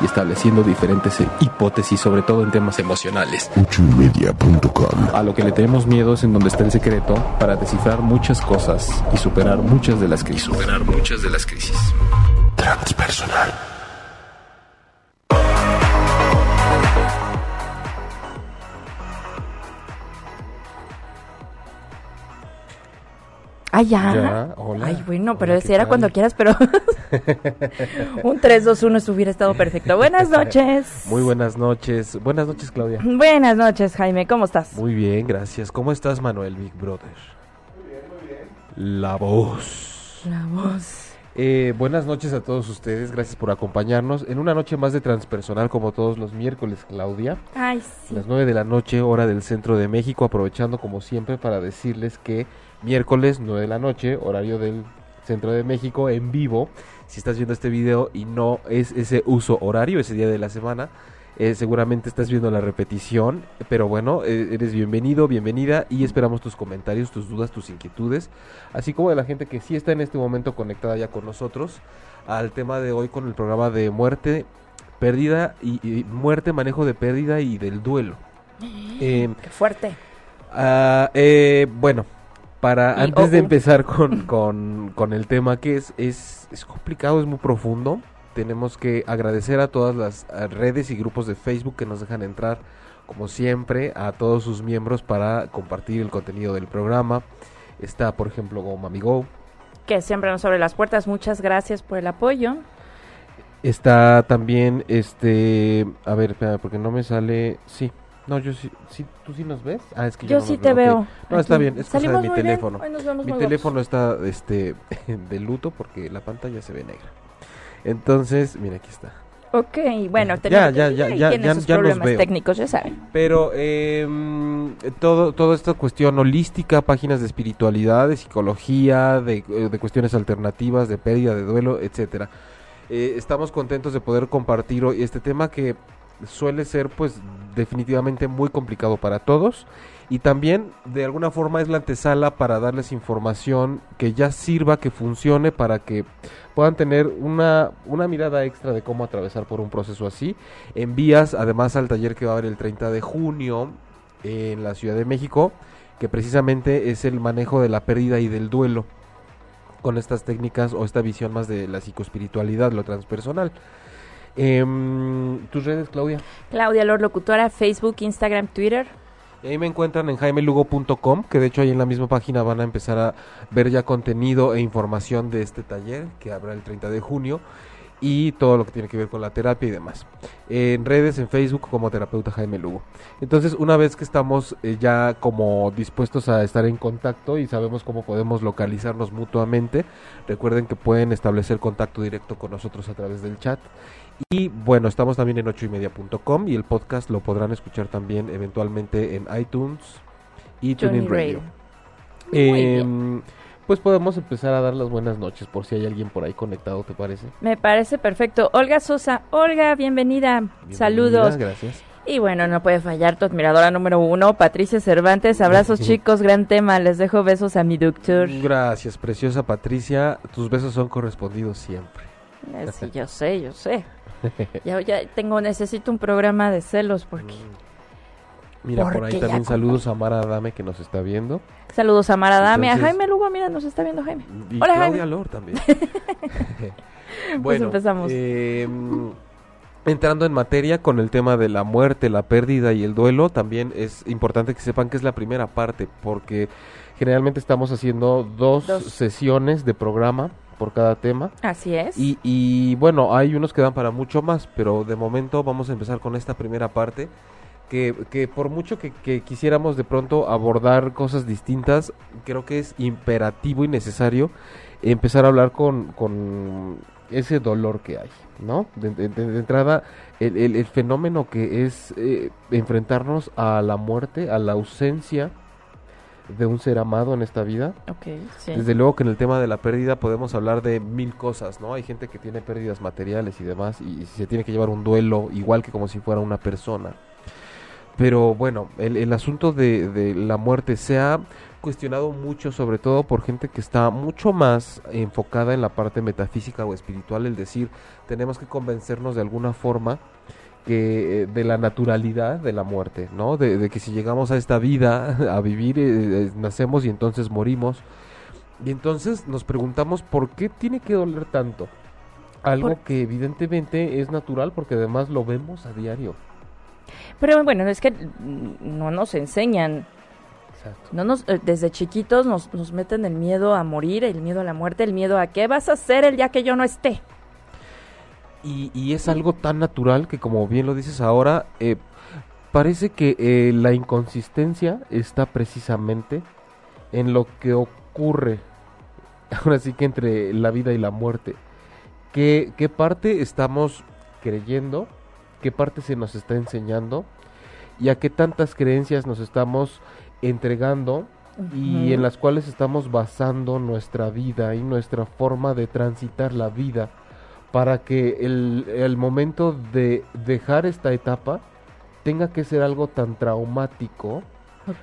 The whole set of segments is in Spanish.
Y estableciendo diferentes hipótesis, sobre todo en temas emocionales. A lo que le tenemos miedo es en donde está el secreto para descifrar muchas cosas y superar muchas de las crisis. Superar muchas de las crisis. Transpersonal. Ah, ya. Ya, hola. Ay, bueno, pero ¿qué era tal? cuando quieras, pero un 3, 2, 1 hubiera estado perfecto. Buenas noches. Muy buenas noches. Buenas noches, Claudia. Buenas noches, Jaime. ¿Cómo estás? Muy bien, gracias. ¿Cómo estás, Manuel Big Brother? Muy bien, muy bien. La voz. La voz. Eh, buenas noches a todos ustedes, gracias por acompañarnos en una noche más de transpersonal como todos los miércoles, Claudia. Ay, sí. las 9 de la noche, hora del centro de México, aprovechando como siempre para decirles que miércoles 9 de la noche, horario del centro de México, en vivo, si estás viendo este video y no es ese uso horario, ese día de la semana, eh, seguramente estás viendo la repetición, pero bueno, eh, eres bienvenido, bienvenida y esperamos tus comentarios, tus dudas, tus inquietudes, así como de la gente que sí está en este momento conectada ya con nosotros al tema de hoy con el programa de muerte, pérdida y, y muerte, manejo de pérdida y del duelo. Eh, Qué fuerte. ah, bueno, para Y- antes oh, de empezar con, con, con el tema que es, es, es complicado, es muy profundo, tenemos que agradecer a todas las redes y grupos de Facebook que nos dejan entrar, como siempre, a todos sus miembros para compartir el contenido del programa. Está, por ejemplo, Go. Que siempre nos abre las puertas. Muchas gracias por el apoyo. Está también, este, a ver, espérame, porque no me sale, sí, no, yo sí, sí, ¿tú sí nos ves? Ah, es que Yo no sí te veo. No, está bien, es cosa de mi teléfono. Hoy nos vemos Mi teléfono está, este, de luto porque la pantalla se ve negra. Entonces, mira, aquí está. Ok, bueno, Ya, tenemos ya, ya, ya, tiene ya- sus ya los problemas veo. técnicos, ya saben. Pero eh, mm, todo, toda esta cuestión holística, páginas de espiritualidad, de psicología, de, eh, de cuestiones alternativas, de pérdida, de duelo, etcétera. Eh, estamos contentos de poder compartir hoy este tema que suele ser pues definitivamente muy complicado para todos y también de alguna forma es la antesala para darles información que ya sirva, que funcione para que puedan tener una, una mirada extra de cómo atravesar por un proceso así. Envías además al taller que va a haber el 30 de junio en la Ciudad de México, que precisamente es el manejo de la pérdida y del duelo con estas técnicas o esta visión más de la psicoespiritualidad, lo transpersonal. Em, ¿Tus redes, Claudia? Claudia Lor, locutora, Facebook, Instagram, Twitter. Y ahí me encuentran en jaimelugo.com, que de hecho ahí en la misma página van a empezar a ver ya contenido e información de este taller que habrá el 30 de junio y todo lo que tiene que ver con la terapia y demás. En redes, en Facebook como terapeuta Jaime Lugo. Entonces, una vez que estamos eh, ya como dispuestos a estar en contacto y sabemos cómo podemos localizarnos mutuamente, recuerden que pueden establecer contacto directo con nosotros a través del chat. Y bueno, estamos también en ochoymedia.com y el podcast lo podrán escuchar también eventualmente en iTunes y Tuning TuneIn Radio. Em, pues podemos empezar a dar las buenas noches por si hay alguien por ahí conectado, ¿te parece? Me parece perfecto. Olga Sosa. Olga, bienvenida. Bienvenida, Saludos. Gracias. Y bueno, no puede fallar tu admiradora número uno, Patricia Cervantes. Abrazos chicos, gran tema. Les dejo besos a mi doctor. Gracias, preciosa Patricia. Tus besos son correspondidos siempre. Eh, Sí, yo sé, yo sé. Ya, ya tengo, necesito un programa de celos porque... Mira, por ahí también saludos a Mara Adame que nos está viendo. Saludos a Mara Dame, a Jaime Lugo, mira, nos está viendo Jaime. Y Hola, Claudia Jaime. Lor también. Pues empezamos. eh, entrando en materia con el tema de la muerte, la pérdida y el duelo, también es importante que sepan que es la primera parte, porque generalmente estamos haciendo dos, Dos. sesiones de programa por cada tema. Así es. Y, y bueno, hay unos que dan para mucho más, pero de momento vamos a empezar con esta primera parte. Que, que por mucho que, que quisiéramos de pronto abordar cosas distintas, creo que es imperativo y necesario empezar a hablar con, con ese dolor que hay, ¿no? De, de- de- de entrada, el, el- el fenómeno que es eh, enfrentarnos a la muerte, a la ausencia de un ser amado en esta vida. Ok, sí. Desde luego que en el tema de la pérdida podemos hablar de mil cosas, ¿no? Hay gente que tiene pérdidas materiales y demás y, se tiene que llevar un duelo igual que como si fuera una persona. Pero bueno, el, el asunto de, de la muerte se ha cuestionado mucho, sobre todo por gente que está mucho más enfocada en la parte metafísica o espiritual, el decir, tenemos que convencernos de alguna forma que eh, de la naturalidad de la muerte, ¿no? De, de que si llegamos a esta vida a vivir, eh, eh, nacemos y entonces morimos. Y entonces nos preguntamos por qué tiene que doler tanto. Algo Por- que evidentemente es natural porque además lo vemos a diario. Pero bueno, es que no nos enseñan, Exacto. no nos, desde chiquitos nos, nos meten el miedo a morir, el miedo a la muerte, el miedo a qué vas a hacer el día que yo no esté. Y, y es algo tan natural que como bien lo dices ahora, eh, parece que eh, la inconsistencia está precisamente en lo que ocurre, ahora sí que entre la vida y la muerte. ¿Qué, qué parte estamos creyendo? ¿Qué parte se nos está enseñando? ¿Y a qué tantas creencias nos estamos entregando? y en las cuales estamos basando nuestra vida y nuestra forma de transitar la vida para que el, el momento de dejar esta etapa tenga que ser algo tan traumático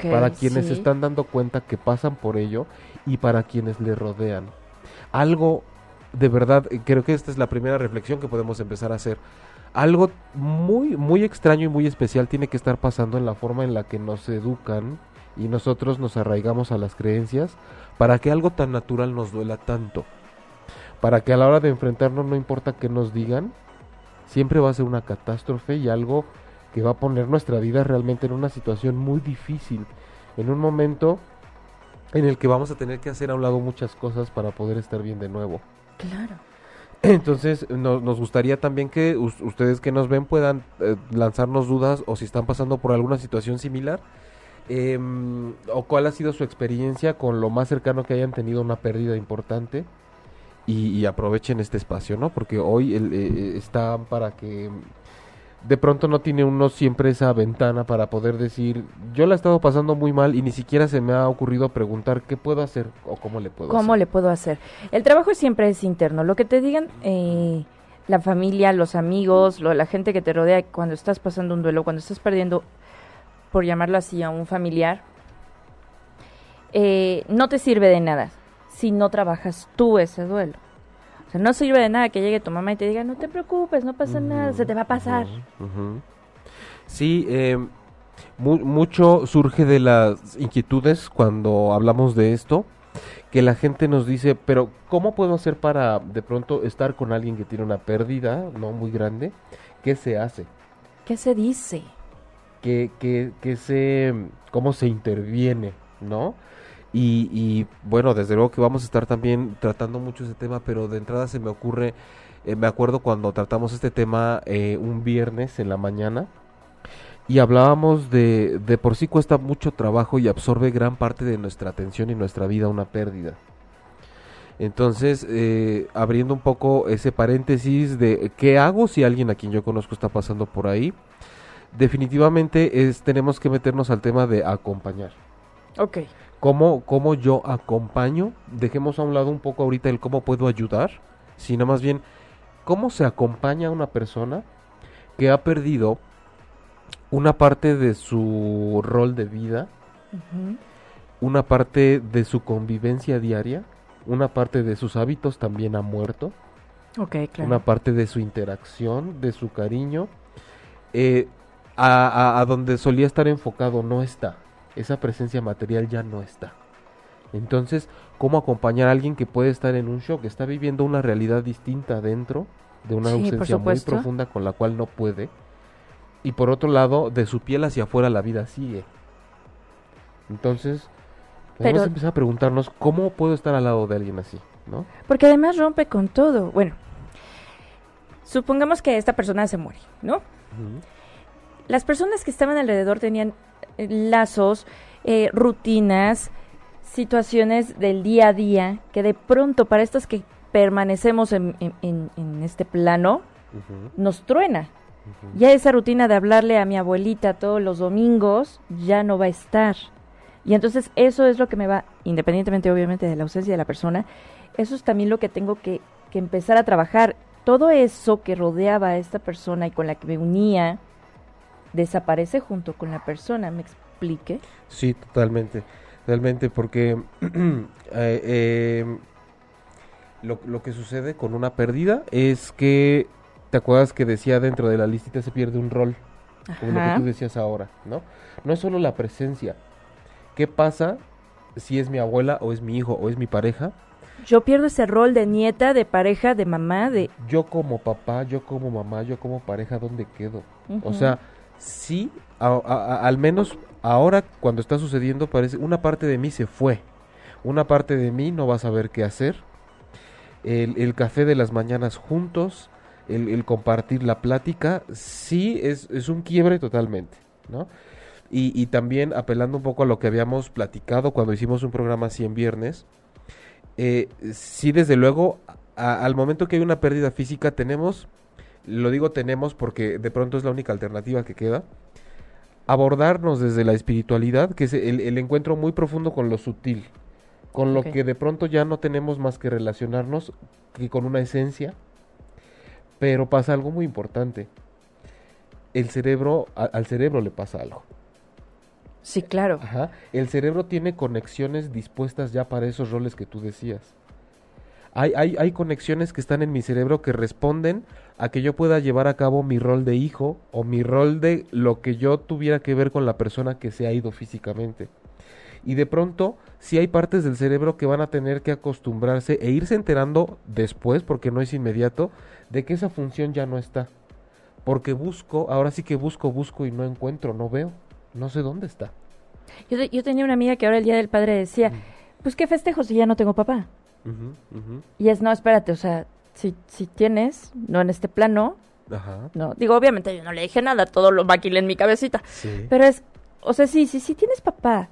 para quienes sí. están dando cuenta que pasan por ello y para quienes le rodean. Algo de verdad, eh, creo que esta es la primera reflexión que podemos empezar a hacer. Algo muy, muy extraño y muy especial tiene que estar pasando en la forma en la que nos educan y nosotros nos arraigamos a las creencias para que algo tan natural nos duela tanto. Para que a la hora de enfrentarnos no importa qué nos digan, siempre va a ser una catástrofe y algo que va a poner nuestra vida realmente en una situación muy difícil, en un momento en el que vamos a tener que hacer a un lado muchas cosas para poder estar bien de nuevo. Claro. Entonces, no- nos gustaría también que us- ustedes que nos ven puedan eh, lanzarnos dudas o si están pasando por alguna situación similar em, o cuál ha sido su experiencia con lo más cercano que hayan tenido una pérdida importante y, y aprovechen este espacio, ¿no? Porque hoy el, eh, está para que de pronto no tiene uno siempre esa ventana para poder decir, yo la he estado pasando muy mal y ni siquiera se me ha ocurrido preguntar qué puedo hacer o cómo le puedo ¿Cómo hacer. le puedo hacer? El trabajo siempre es interno. Lo que te digan eh, la familia, los amigos, lo- la gente que te rodea cuando estás pasando un duelo, cuando estás perdiendo, por llamarlo así, a un familiar, eh, no te sirve de nada si no trabajas tú ese duelo. O sea, no sirve de nada que llegue tu mamá y te diga, no te preocupes, no pasa nada, se te va a pasar. Sí, eh, mu- mucho surge de las inquietudes cuando hablamos de esto, que la gente nos dice, pero ¿cómo puedo hacer para de pronto estar con alguien que tiene una pérdida no muy grande? ¿Qué se hace? ¿Qué se dice? ¿Qué, qué, qué se, cómo se interviene? ¿No? Y, bueno, desde luego que vamos a estar también tratando mucho ese tema, pero de entrada se me ocurre, eh, me acuerdo cuando tratamos este tema eh, un viernes en la mañana y hablábamos de, de por sí cuesta mucho trabajo y absorbe gran parte de nuestra atención y nuestra vida una pérdida. Entonces, eh, abriendo un poco ese paréntesis de qué hago si alguien a quien yo conozco está pasando por ahí, definitivamente es tenemos que meternos al tema de acompañar. Ok. ¿Cómo, cómo yo acompaño? Dejemos a un lado un poco ahorita el cómo puedo ayudar, sino más bien cómo se acompaña a una persona que ha perdido una parte de su rol de vida, una parte de su convivencia diaria, una parte de sus hábitos también ha muerto, Ok, claro. una parte de su interacción, de su cariño, eh, a, a- a donde solía estar enfocado no está. Esa presencia material ya no está. Entonces, ¿cómo acompañar a alguien que puede estar en un shock, que está viviendo una realidad distinta dentro de una Sí, ausencia muy profunda con la cual no puede? Y por otro lado, de su piel hacia afuera la vida sigue. Entonces, podemos Pero- empezar a preguntarnos, ¿cómo puedo estar al lado de alguien así? ¿no? Porque además rompe con todo. Bueno, supongamos que esta persona se muere, ¿no? Las personas que estaban alrededor tenían lazos, eh, rutinas, situaciones del día a día que de pronto para estos que permanecemos en, en- en este plano nos truena. Ya esa rutina de hablarle a mi abuelita todos los domingos ya no va a estar. Y entonces eso es lo que me va, independientemente obviamente de la ausencia de la persona, eso es también lo que tengo que, que empezar a trabajar. Todo eso que rodeaba a esta persona y con la que me unía, desaparece junto con la persona, ¿me explique? Sí, totalmente. Realmente, porque eh, eh, lo, lo que sucede con una pérdida es que, ¿te acuerdas que decía dentro de la listita se pierde un rol? Como lo que tú decías ahora, ¿no? No es solo la presencia. ¿Qué pasa si es mi abuela o es mi hijo o es mi pareja? Yo pierdo ese rol de nieta, de pareja, de mamá, de... Yo como papá, yo como mamá, yo como pareja, ¿dónde quedo? O sea, sí, al menos ahora cuando está sucediendo parece una parte de mí se fue, una parte de mí no va a saber qué hacer. El, café de las mañanas juntos, el, compartir la plática, sí es, es un quiebre totalmente, ¿no? Y, también apelando un poco a lo que habíamos platicado cuando hicimos un programa así en viernes, eh, sí desde luego al momento que hay una pérdida física tenemos lo digo tenemos porque de pronto es la única alternativa que queda. Abordarnos desde la espiritualidad, que es el, el encuentro muy profundo con lo sutil, con lo que de pronto ya no tenemos más que relacionarnos que con una esencia. Pero pasa algo muy importante. El cerebro, a- al cerebro le pasa algo. Sí, claro. Ajá. El cerebro tiene conexiones dispuestas ya para esos roles que tú decías. Hay, hay, hay conexiones que están en mi cerebro que responden a que yo pueda llevar a cabo mi rol de hijo o mi rol de lo que yo tuviera que ver con la persona que se ha ido físicamente. Y de pronto, sí hay partes del cerebro que van a tener que acostumbrarse e irse enterando después, porque no es inmediato, de que esa función ya no está. Porque busco, ahora sí que busco, busco y no encuentro, no veo, no sé dónde está. Yo, yo tenía una amiga que ahora el Día del Padre decía, pues qué festejo si ya no tengo papá. Y es, no, espérate, o sea, si, si tienes, no en este plano, Ajá. no, digo, obviamente yo no le dije nada, todo lo maquilé en mi cabecita, Sí. pero es, o sea, sí, sí, sí tienes papá.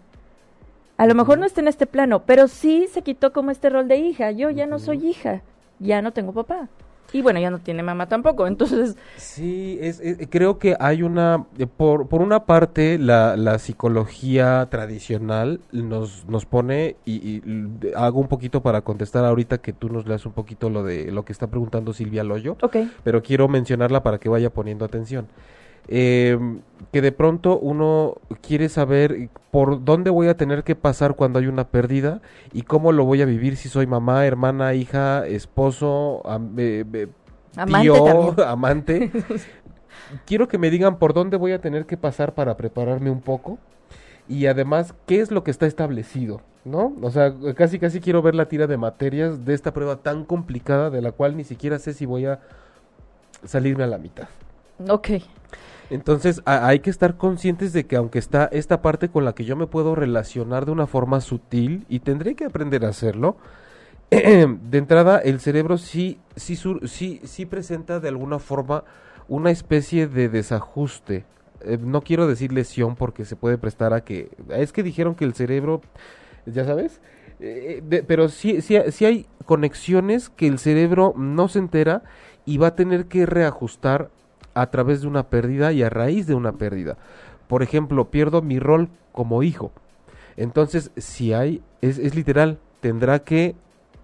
A lo mejor no está en este plano, pero sí se quitó como este rol de hija. Yo ya no soy hija, ya no tengo papá. Y bueno, ya no tiene mamá tampoco, entonces, Sí, es, es- creo que hay una, eh, por, por una parte, la, la psicología tradicional nos, nos pone, y, y hago un poquito para contestar ahorita que tú nos leas un poquito lo de lo que está preguntando Silvia Loyo, ok, pero quiero mencionarla para que vaya poniendo atención. Eh, que de pronto uno quiere saber por dónde voy a tener que pasar cuando hay una pérdida y cómo lo voy a vivir si soy mamá, hermana, hija, esposo, am- eh, eh, amante tío, amante. Quiero que me digan por dónde voy a tener que pasar para prepararme un poco y además qué es lo que está establecido, ¿no? O sea, casi casi quiero ver la tira de materias de esta prueba tan complicada de la cual ni siquiera sé si voy a salirme a la mitad. Ok, Entonces hay que estar conscientes de que aunque está esta parte con la que yo me puedo relacionar de una forma sutil y tendré que aprender a hacerlo, de entrada el cerebro sí, sí, sur- sí, sí presenta de alguna forma una especie de desajuste. Eh, no quiero decir lesión porque se puede prestar a que... Es que dijeron que el cerebro, ya sabes, Eh, de- pero sí, sí, sí hay conexiones que el cerebro no se entera y va a tener que reajustar a través de una pérdida y a raíz de una pérdida. Por ejemplo, pierdo mi rol como hijo. Entonces, si hay, es, es literal, tendrá que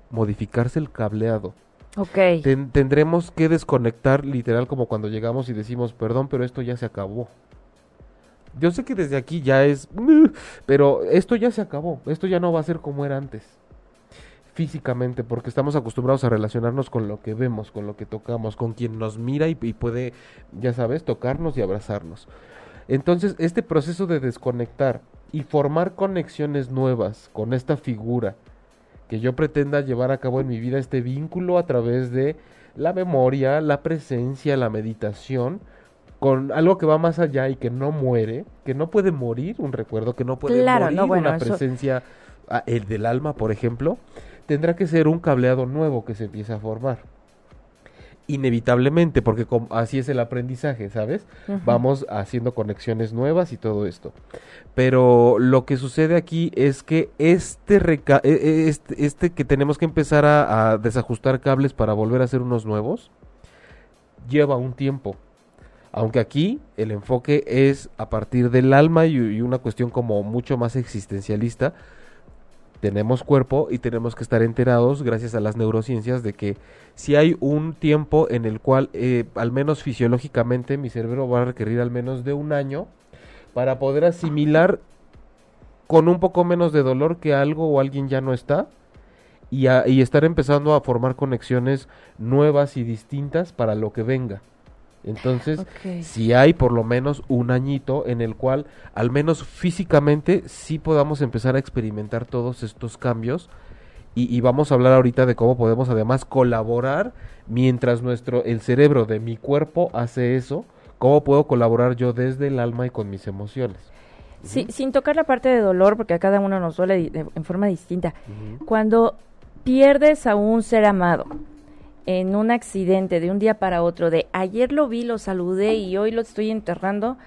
modificarse el cableado. ok. Ten- tendremos que desconectar literal como cuando llegamos y decimos, perdón, pero esto ya se acabó. Yo sé que desde aquí ya es, pero esto ya se acabó, esto ya no va a ser como era antes. Físicamente, porque estamos acostumbrados a relacionarnos con lo que vemos, con lo que tocamos, con quien nos mira y, y puede, ya sabes, tocarnos y abrazarnos. Entonces, este proceso de desconectar y formar conexiones nuevas con esta figura que yo pretenda llevar a cabo en mi vida, este vínculo a través de la memoria, la presencia, la meditación, con algo que va más allá y que no muere, que no puede morir, un recuerdo que no puede Claro, morir, no, bueno, una presencia ah, el del alma, por ejemplo, tendrá que ser un cableado nuevo que se empiece a formar. Inevitablemente, porque así es el aprendizaje, ¿sabes? Vamos haciendo conexiones nuevas y todo esto. Pero lo que sucede aquí es que este, reca- e- e- este, este que tenemos que empezar a, a desajustar cables para volver a hacer unos nuevos, lleva un tiempo. Aunque aquí el enfoque es a partir del alma y, y una cuestión como mucho más existencialista. Tenemos cuerpo y tenemos que estar enterados, gracias a las neurociencias, de que si hay un tiempo en el cual, eh, al menos fisiológicamente, mi cerebro va a requerir al menos de un año para poder asimilar con un poco menos de dolor que algo o alguien ya no está y, a- y estar empezando a formar conexiones nuevas y distintas para lo que venga. Entonces, si hay por lo menos un añito en el cual al menos físicamente sí podamos empezar a experimentar todos estos cambios. Y, y vamos a hablar ahorita de cómo podemos además colaborar mientras nuestro el cerebro de mi cuerpo hace eso cómo puedo colaborar yo desde el alma y con mis emociones. Sí, sin tocar la parte de dolor, porque a cada uno nos duele de- en forma distinta. Cuando pierdes a un ser amado en un accidente de un día para otro, de ayer lo vi, lo saludé y hoy lo estoy enterrando,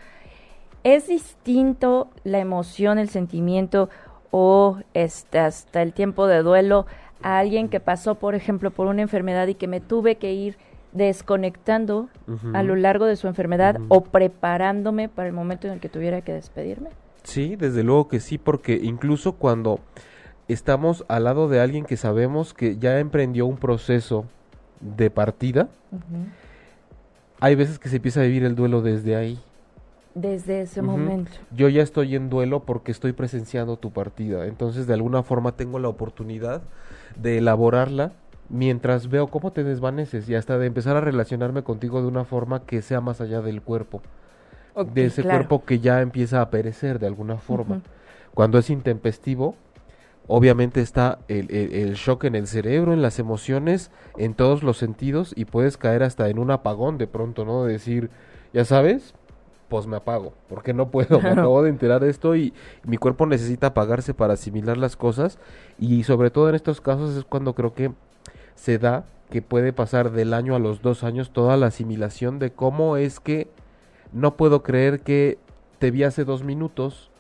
es distinto la emoción, el sentimiento o este, hasta el tiempo de duelo a alguien que pasó, por ejemplo, por una enfermedad y que me tuve que ir desconectando a lo largo de su enfermedad o preparándome para el momento en el que tuviera que despedirme. Sí, desde luego que sí, porque incluso cuando estamos al lado de alguien que sabemos que ya emprendió un proceso de partida, hay veces que se empieza a vivir el duelo desde ahí. Desde ese momento. Yo ya estoy en duelo porque estoy presenciando tu partida, entonces de alguna forma tengo la oportunidad de elaborarla mientras veo cómo te desvaneces y hasta de empezar a relacionarme contigo de una forma que sea más allá del cuerpo, de ese claro. cuerpo que ya empieza a perecer de alguna forma. Cuando es intempestivo, obviamente está el, el- el shock en el cerebro, en las emociones, en todos los sentidos y puedes caer hasta en un apagón de pronto, ¿no? De decir, ya sabes, pues me apago, porque no puedo, me acabo de enterar de esto y mi cuerpo necesita apagarse para asimilar las cosas y sobre todo en estos casos es cuando creo que se da que puede pasar del año a los dos años toda la asimilación de cómo es que no puedo creer que te vi hace dos minutos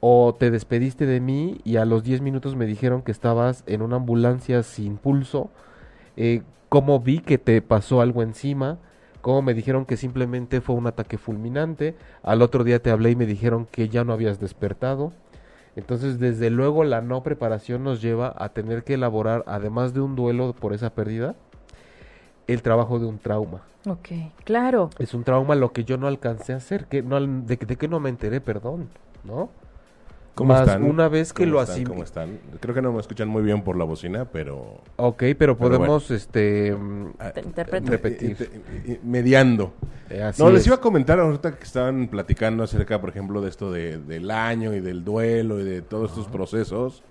o te despediste de mí y a los diez minutos me dijeron que estabas en una ambulancia sin pulso, eh, cómo vi que te pasó algo encima, cómo me dijeron que simplemente fue un ataque fulminante, al otro día te hablé y me dijeron que ya no habías despertado. Entonces, desde luego, la no preparación nos lleva a tener que elaborar, además de un duelo por esa pérdida, el trabajo de un trauma. Ok, claro. Es un trauma lo que yo no alcancé a hacer, que no, de, de que no me enteré, perdón, ¿no? ¿Cómo Más están? una vez que ¿Cómo lo están? ¿Cómo están? Creo que no me escuchan muy bien por la bocina, pero... Ok, pero Pero podemos, este, mm, ah. Repetir. mediando. eh, así No, les es. iba a comentar ahorita que estaban platicando acerca, por ejemplo, de esto de, del año y del duelo y de todos estos procesos.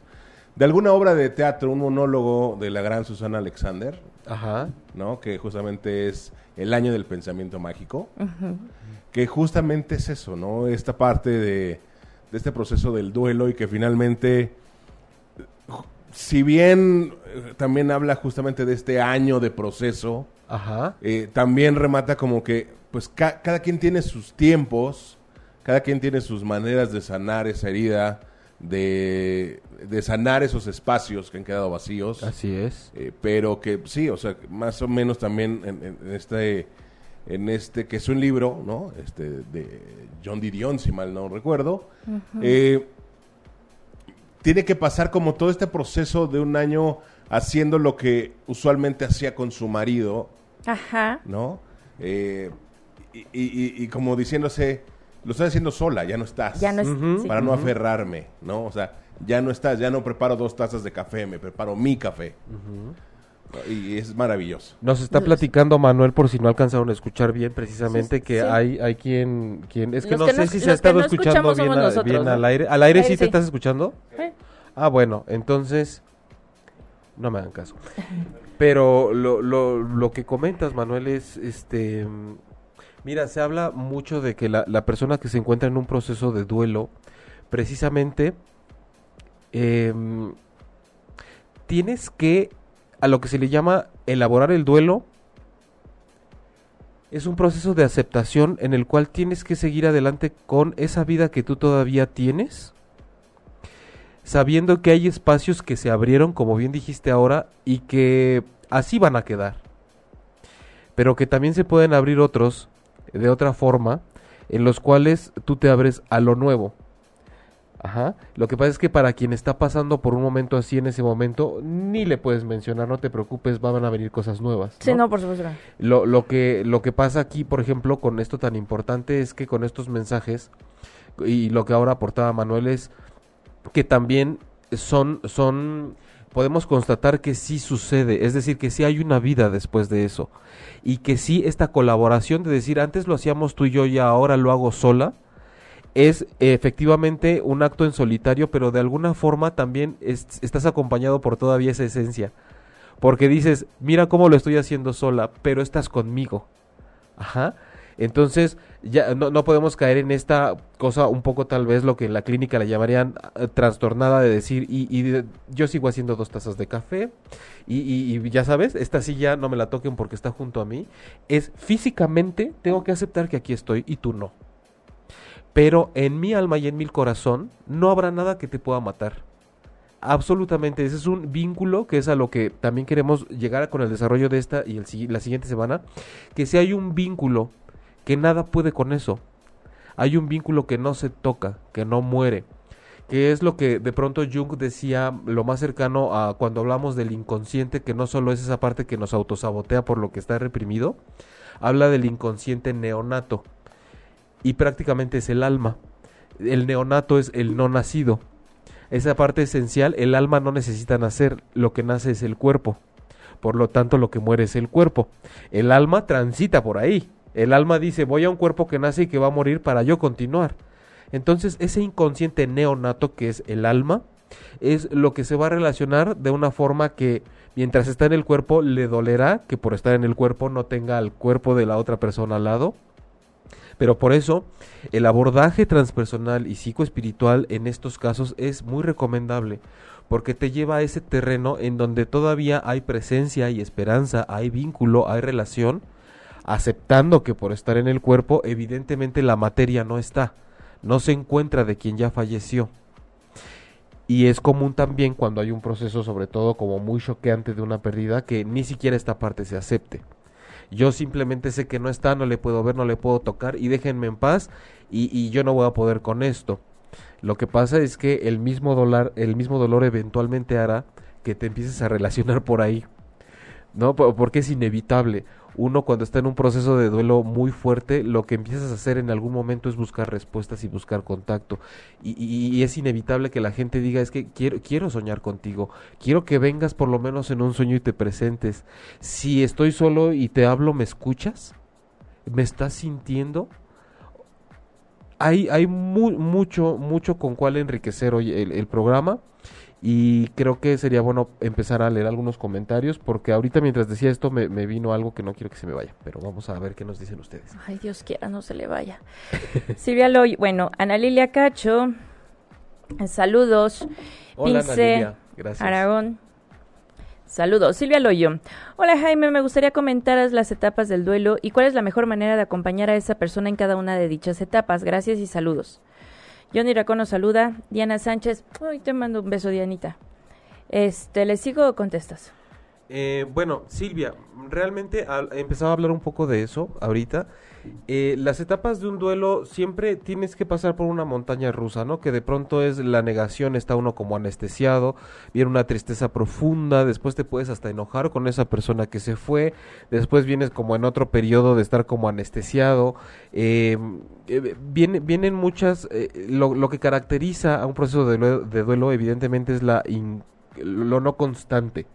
De alguna obra de teatro, un monólogo de la gran Susana Alexander, Ajá, ¿no? Que justamente es el año del pensamiento mágico. Ujú. que justamente es eso, ¿no? Esta parte de, de este proceso del duelo y que finalmente, si bien eh, también habla justamente de este año de proceso, ajá, eh, también remata como que, pues ca- cada quien tiene sus tiempos, cada quien tiene sus maneras de sanar esa herida, de, de sanar esos espacios que han quedado vacíos. así es. Eh, pero que sí, o sea, más o menos también en este, en este, que es un libro, ¿no? Este, de John Didion, si mal no recuerdo, eh, tiene que pasar como todo este proceso de un año haciendo lo que usualmente hacía con su marido, Ajá. ¿no? Eh, y, y- y- y como diciéndose, lo estoy haciendo sola, ya no estás Ya no es. Sí. para no aferrarme, ¿no? O sea, ya no estás, ya no preparo dos tazas de café, me preparo mi café. Y es maravilloso. Nos está platicando Manuel, por si no alcanzaron a escuchar bien, precisamente, Sí, que sí. hay, hay quien, quien... Es que Los no que sé si se ha estado no escuchando bien, somos a- nosotros, bien ¿no? al aire. ¿Al aire sí te estás escuchando? Sí. Ah, bueno, entonces no me hagan caso. Pero lo, lo, lo que comentas, Manuel, es este. Mira, se habla mucho de que la, la persona que se encuentra en un proceso de duelo, precisamente em, tienes que, a lo que se le llama elaborar el duelo, es un proceso de aceptación en el cual tienes que seguir adelante con esa vida que tú todavía tienes, sabiendo que hay espacios que se abrieron, como bien dijiste ahora, y que así van a quedar, pero que también se pueden abrir otros de otra forma, en los cuales tú te abres a lo nuevo. Ajá. Lo que pasa es que para quien está pasando por un momento así en ese momento, ni le puedes mencionar, no te preocupes, van a venir cosas nuevas. Sí, no, por supuesto. Lo, lo, que, lo que pasa aquí, por ejemplo, con esto tan importante es que con estos mensajes, y lo que ahora aportaba Manuel es que también son, son, podemos constatar que sí sucede, es decir, que sí hay una vida después de eso, y que sí esta colaboración de decir, antes lo hacíamos tú y yo y ahora lo hago sola, es efectivamente un acto en solitario, pero de alguna forma también estás acompañado por todavía esa esencia. Porque dices, mira cómo lo estoy haciendo sola, pero estás conmigo. Ajá. Entonces, ya no, no, podemos caer en esta cosa un poco tal vez lo que en la clínica le llamarían eh, trastornada de decir, y, y yo sigo haciendo dos tazas de café, y, y, ya sabes, esta silla no me la toquen porque está junto a mí. Es físicamente, tengo que aceptar que aquí estoy y tú no pero en mi alma y en mi corazón no habrá nada que te pueda matar. Absolutamente, ese es un vínculo que es a lo que también queremos llegar con el desarrollo de esta y la siguiente semana, que si hay un vínculo que nada puede con eso, hay un vínculo que no se toca, que no muere, que es lo que de pronto Jung decía lo más cercano a cuando hablamos del inconsciente, que no solo es esa parte que nos autosabotea por lo que está reprimido, habla del inconsciente neonato y prácticamente es el alma. El neonato es el no nacido. Esa parte esencial, el alma no necesita nacer, lo que nace es el cuerpo. Por lo tanto, lo que muere es el cuerpo. El alma transita por ahí. El alma dice, voy a un cuerpo que nace y que va a morir para yo continuar. Entonces, ese inconsciente neonato que es el alma, es lo que se va a relacionar de una forma que mientras está en el cuerpo le dolerá que por estar en el cuerpo no tenga al cuerpo de la otra persona al lado pero por eso el abordaje transpersonal y psicoespiritual en estos casos es muy recomendable porque te lleva a ese terreno en donde todavía hay presencia y esperanza, hay vínculo, hay relación, aceptando que por estar en el cuerpo evidentemente la materia no está, no se encuentra de quien ya falleció. Y es común también cuando hay un proceso, sobre todo como muy choqueante de una pérdida, que ni siquiera esta parte se acepte. Yo simplemente sé que no está, no le puedo ver, no le puedo tocar y déjenme en paz y, y yo no voy a poder con esto. Lo que pasa es que el mismo dolor, el mismo dolor eventualmente hará que te empieces a relacionar por ahí. ¿No? Porque es inevitable uno cuando está en un proceso de duelo muy fuerte, lo que empiezas a hacer en algún momento es buscar respuestas y buscar contacto. Y, es inevitable que la gente diga, es que quiero, quiero soñar contigo, quiero que vengas por lo menos en un sueño y te presentes. Si estoy solo y te hablo, ¿me escuchas? ¿Me estás sintiendo? Hay, hay mucho, mucho con cuál enriquecer hoy el programa y creo que sería bueno empezar a leer algunos comentarios porque ahorita mientras decía esto me, vino algo que no quiero que se me vaya, pero vamos a ver qué nos dicen ustedes. Ay, Dios quiera, no se le vaya. Silvia Loy, bueno, Ana Lilia Cacho, saludos. Hola, Ana Lilia, gracias. Aragón. Saludos, Silvia Loyo. Hola Jaime, me gustaría comentar las etapas del duelo y cuál es la mejor manera de acompañar a esa persona en cada una de dichas etapas. Gracias y saludos. Johnny Racono saluda. Diana Sánchez. Uy, te mando un beso, Dianita. Este, ¿le sigo o contestas? Eh, bueno, Silvia, realmente he empezado a hablar un poco de eso ahorita. Eh, las etapas de un duelo siempre tienes que pasar por una montaña rusa, ¿no? Que de pronto es la negación, está uno como anestesiado, viene una tristeza profunda, después te puedes hasta enojar con esa persona que se fue, después vienes como en otro periodo de estar como anestesiado, em, eh, viene, vienen muchas, eh, lo, lo, que caracteriza a un proceso de duelo, de duelo evidentemente es la lo no constante,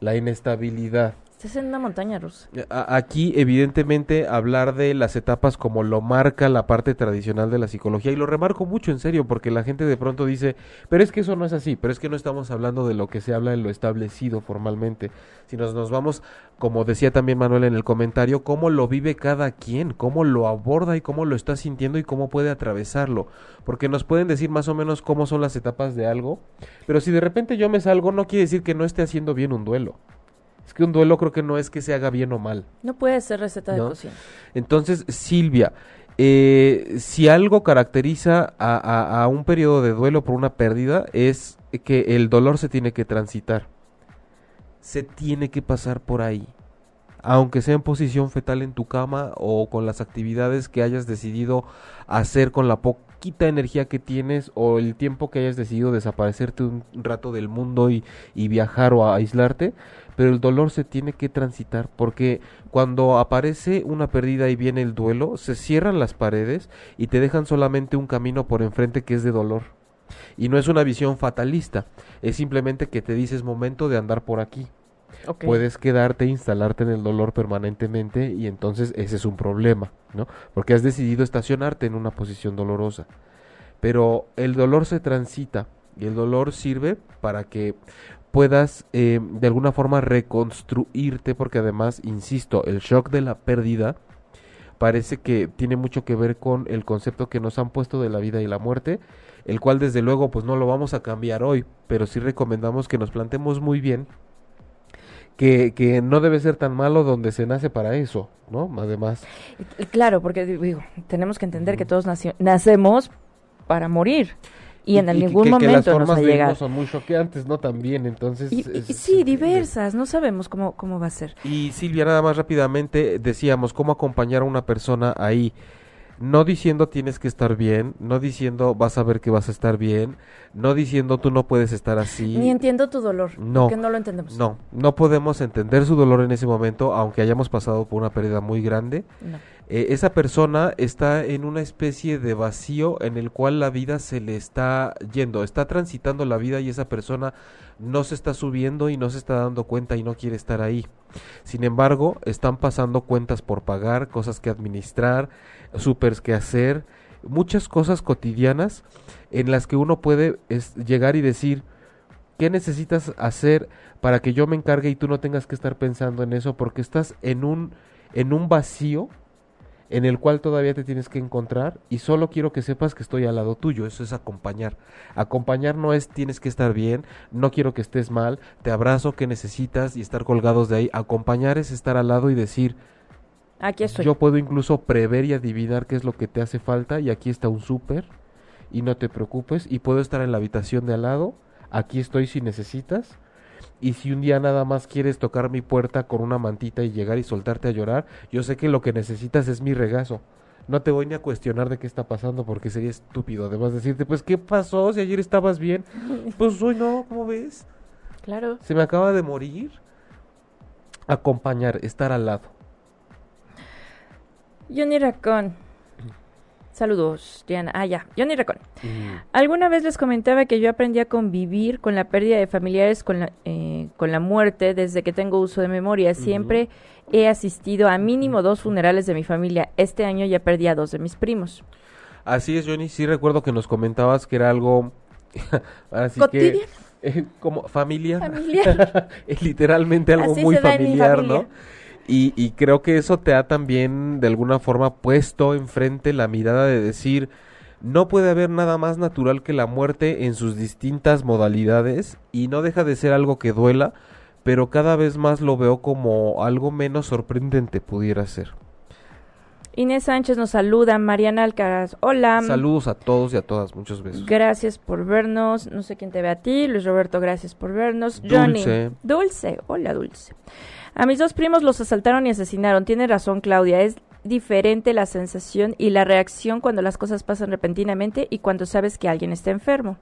la inestabilidad. Estás en una montaña rusa. A- Aquí, evidentemente, hablar de las etapas como lo marca la parte tradicional de la psicología, y lo remarco mucho en serio, porque la gente de pronto dice, pero es que eso no es así, pero es que no estamos hablando de lo que se habla en lo establecido formalmente, sino nos vamos, como decía también Manuel en el comentario, cómo lo vive cada quien, cómo lo aborda y cómo lo está sintiendo y cómo puede atravesarlo, porque nos pueden decir más o menos cómo son las etapas de algo, pero si de repente yo me salgo, no quiere decir que no esté haciendo bien un duelo. Es que un duelo creo que no es que se haga bien o mal. No puede ser receta de cocina. Entonces, Silvia, eh, si algo caracteriza a, a- a un periodo de duelo por una pérdida es que el dolor se tiene que transitar. Se tiene que pasar por ahí. Aunque sea en posición fetal en tu cama o con las actividades que hayas decidido hacer con la poquita energía que tienes o el tiempo que hayas decidido desaparecerte un rato del mundo y, y viajar o aislarte, pero el dolor se tiene que transitar porque cuando aparece una pérdida y viene el duelo, se cierran las paredes y te dejan solamente un camino por enfrente que es de dolor. Y no es una visión fatalista, es simplemente que te dices momento de andar por aquí. Puedes quedarte, instalarte en el dolor permanentemente y entonces ese es un problema, ¿no? Porque has decidido estacionarte en una posición dolorosa. Pero el dolor se transita y el dolor sirve para que puedas eh, de alguna forma reconstruirte porque además, insisto, el shock de la pérdida parece que tiene mucho que ver con el concepto que nos han puesto de la vida y la muerte, el cual desde luego pues no lo vamos a cambiar hoy, pero sí recomendamos que nos plantemos muy bien que, que no debe ser tan malo donde se nace para eso, ¿no? Además, y Claro, porque digo, tenemos que entender que todos nacemos para morir. Y, en que- ningún que, que las momento nos va a de llegar. son muy choqueantes, ¿no? También, entonces... Y, es- y es- sí, es- diversas, no sabemos cómo, cómo va a ser. Y Silvia, nada más rápidamente decíamos cómo acompañar a una persona ahí. No diciendo tienes que estar bien, no diciendo vas a ver que vas a estar bien, no diciendo tú no puedes estar así. Ni entiendo tu dolor, No. porque no lo entendemos. No, no podemos entender su dolor en ese momento, aunque hayamos pasado por una pérdida muy grande. No. Eh, esa persona está en una especie de vacío en el cual la vida se le está yendo, está transitando la vida y esa persona no se está subiendo y no se está dando cuenta y no quiere estar ahí. Sin embargo, están pasando cuentas por pagar, cosas que administrar, supers que hacer, muchas cosas cotidianas en las que uno puede es, llegar y decir, ¿qué necesitas hacer para que yo me encargue y tú no tengas que estar pensando en eso? Porque estás en un, en un vacío en el cual todavía te tienes que encontrar y solo quiero que sepas que estoy al lado tuyo, eso es acompañar. Acompañar no es tienes que estar bien, no quiero que estés mal, te abrazo, que necesitas y estar colgados de ahí. Acompañar es estar al lado y decir, Aquí estoy. yo puedo incluso prever y adivinar qué es lo que te hace falta y aquí está un súper y no te preocupes y puedo estar en la habitación de al lado, aquí estoy si necesitas y si un día nada más quieres tocar mi puerta con una mantita y llegar y soltarte a llorar, yo sé que lo que necesitas es mi regazo. No te voy ni a cuestionar de qué está pasando porque sería estúpido. Además decirte, pues, ¿qué pasó? Si ayer estabas bien. Pues hoy no, ¿cómo ves? Claro. Se me acaba de morir. Acompañar, estar al lado. Johnny Racón. Saludos, Diana. Ah, ya. Johnny Racón. Alguna vez les comentaba que yo aprendí a convivir con la pérdida de familiares, con la, eh, con la muerte, desde que tengo uso de memoria. Siempre he asistido a mínimo dos funerales de mi familia. Este año ya perdí a dos de mis primos. Así es, Johnny. Sí recuerdo que nos comentabas que era algo... así Cotidiano. que... eh, como familiar. Familiar. Literalmente algo Así muy familiar, familia. ¿no? Y, y creo que eso te ha también de alguna forma puesto enfrente la mirada de decir, no puede haber nada más natural que la muerte en sus distintas modalidades y no deja de ser algo que duela, pero cada vez más lo veo como algo menos sorprendente pudiera ser. Inés Sánchez nos saluda. Mariana Alcaraz. Hola. Saludos a todos y a todas, muchos besos. Gracias por vernos. No sé quién te ve a ti. Luis Roberto, gracias por vernos. Dulce. Johnny. Dulce. Hola, Dulce. A mis dos primos los asaltaron y asesinaron. Tiene razón, Claudia. Es diferente la sensación y la reacción cuando las cosas pasan repentinamente y cuando sabes que alguien está enfermo.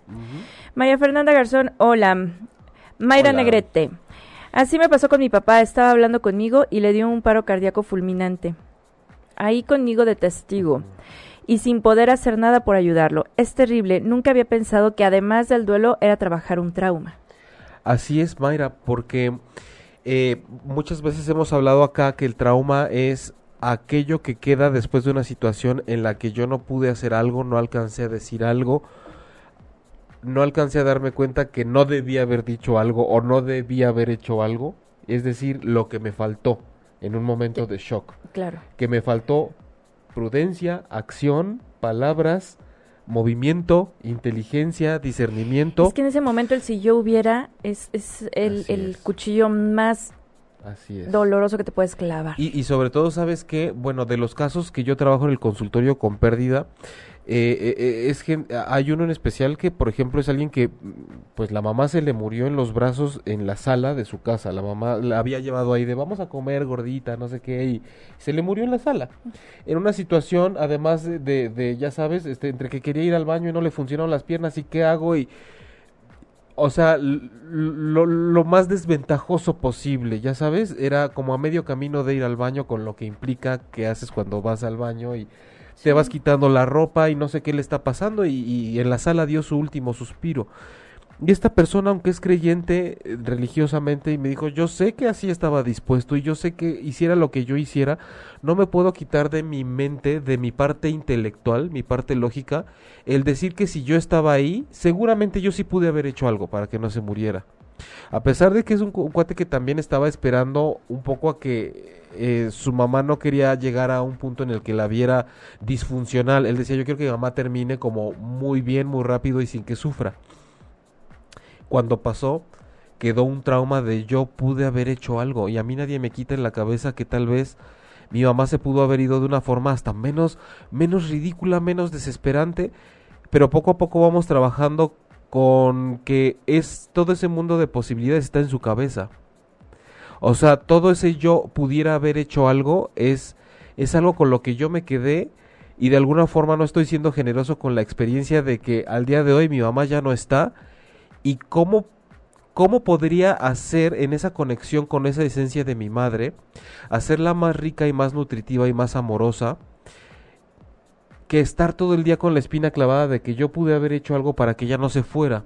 María Fernanda Garzón, hola. Mayra Hola. Negrete. Así me pasó con mi papá. Estaba hablando conmigo y le dio un paro cardíaco fulminante. Ahí conmigo de testigo. Y sin poder hacer nada por ayudarlo. Es terrible. Nunca había pensado que además del duelo era trabajar un trauma. Así es, Mayra, porque eh, muchas veces hemos hablado acá que el trauma es aquello que queda después de una situación en la que yo no pude hacer algo, no alcancé a decir algo, no alcancé a darme cuenta que no debía haber dicho algo o no debía haber hecho algo, es decir, lo que me faltó en un momento de shock. Claro. Que me faltó prudencia, acción, palabras, movimiento, inteligencia, discernimiento. Es que en ese momento el si yo hubiera es, es el, el es. cuchillo más Así es. doloroso que te puedes clavar. Y, y sobre todo, ¿sabes que Bueno, de los casos que yo trabajo en el consultorio con pérdida, eh, eh, eh, es que hay uno en especial que, por ejemplo, es alguien que, pues la mamá se le murió en los brazos en la sala de su casa. La mamá la había llevado ahí de vamos a comer gordita, no sé qué, y se le murió en la sala. En una situación, además de, de, de, ya sabes, este, entre que quería ir al baño y no le funcionaron las piernas, y qué hago, y o sea, lo, lo más desventajoso posible, ya sabes, era como a medio camino de ir al baño con lo que implica que haces cuando vas al baño y te vas quitando la ropa y no sé qué le está pasando y, y en la sala dio su último suspiro. Y esta persona, aunque es creyente eh, religiosamente, y me dijo, yo sé que así estaba dispuesto y yo sé que hiciera lo que yo hiciera, no me puedo quitar de mi mente, de mi parte intelectual, mi parte lógica, el decir que si yo estaba ahí, seguramente yo sí pude haber hecho algo para que no se muriera. A pesar de que es un, cu- un cuate que también estaba esperando un poco a que eh, su mamá no quería llegar a un punto en el que la viera disfuncional. Él decía, yo quiero que mi mamá termine como muy bien, muy rápido y sin que sufra. Cuando pasó, quedó un trauma de yo pude haber hecho algo y a mí nadie me quita en la cabeza que tal vez mi mamá se pudo haber ido de una forma hasta menos menos ridícula, menos desesperante, pero poco a poco vamos trabajando con que es todo ese mundo de posibilidades está en su cabeza. O sea, todo ese yo pudiera haber hecho algo es es algo con lo que yo me quedé y de alguna forma no estoy siendo generoso con la experiencia de que al día de hoy mi mamá ya no está y cómo cómo podría hacer en esa conexión con esa esencia de mi madre hacerla más rica y más nutritiva y más amorosa que estar todo el día con la espina clavada de que yo pude haber hecho algo para que ella no se fuera.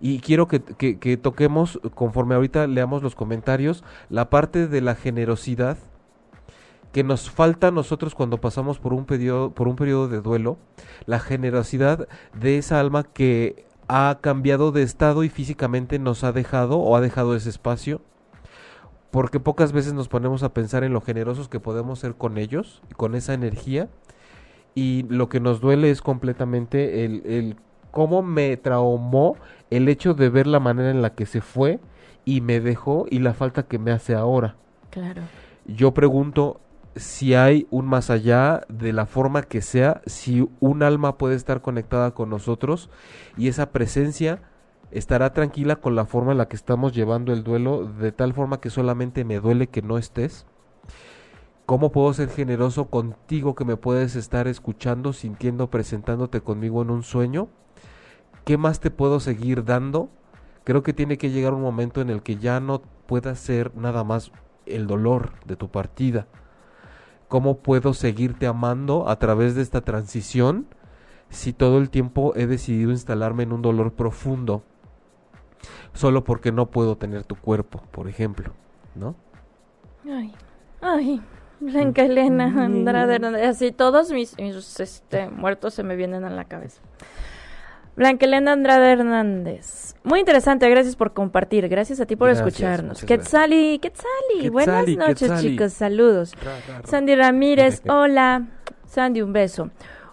Y quiero que, que- que toquemos, conforme ahorita leamos los comentarios, la parte de la generosidad que nos falta a nosotros cuando pasamos por un periodo, por un periodo de duelo, la generosidad de esa alma que ha cambiado de estado y físicamente nos ha dejado o ha dejado ese espacio porque pocas veces nos ponemos a pensar en lo generosos que podemos ser con ellos, con esa energía, y lo que nos duele es completamente el, el cómo me traumó el hecho de ver la manera en la que se fue y me dejó y la falta que me hace ahora. Claro. Yo pregunto si hay un más allá de la forma que sea, si un alma puede estar conectada con nosotros y esa presencia estará tranquila con la forma en la que estamos llevando el duelo, de tal forma que solamente me duele que no estés. ¿Cómo puedo ser generoso contigo que me puedes estar escuchando, sintiendo, presentándote conmigo en un sueño? ¿Qué más te puedo seguir dando? Creo que tiene que llegar un momento en el que ya no pueda ser nada más el dolor de tu partida. ¿Cómo puedo seguirte amando a través de esta transición si todo el tiempo he decidido instalarme en un dolor profundo? Solo porque no puedo tener tu cuerpo, por ejemplo, ¿no? Ay, ay, Blanca Elena, Andrade Hernández. Así todos mis, mis, este, muertos se me vienen a la cabeza. Blanca Elena Andrade Hernández. Muy interesante, gracias por compartir. Gracias a ti por Gracias, escucharnos. Quetzali, Quetzali, buenas noches, Quetzali. chicos. Saludos. Sandy Ramírez, hola. Sandy, un beso.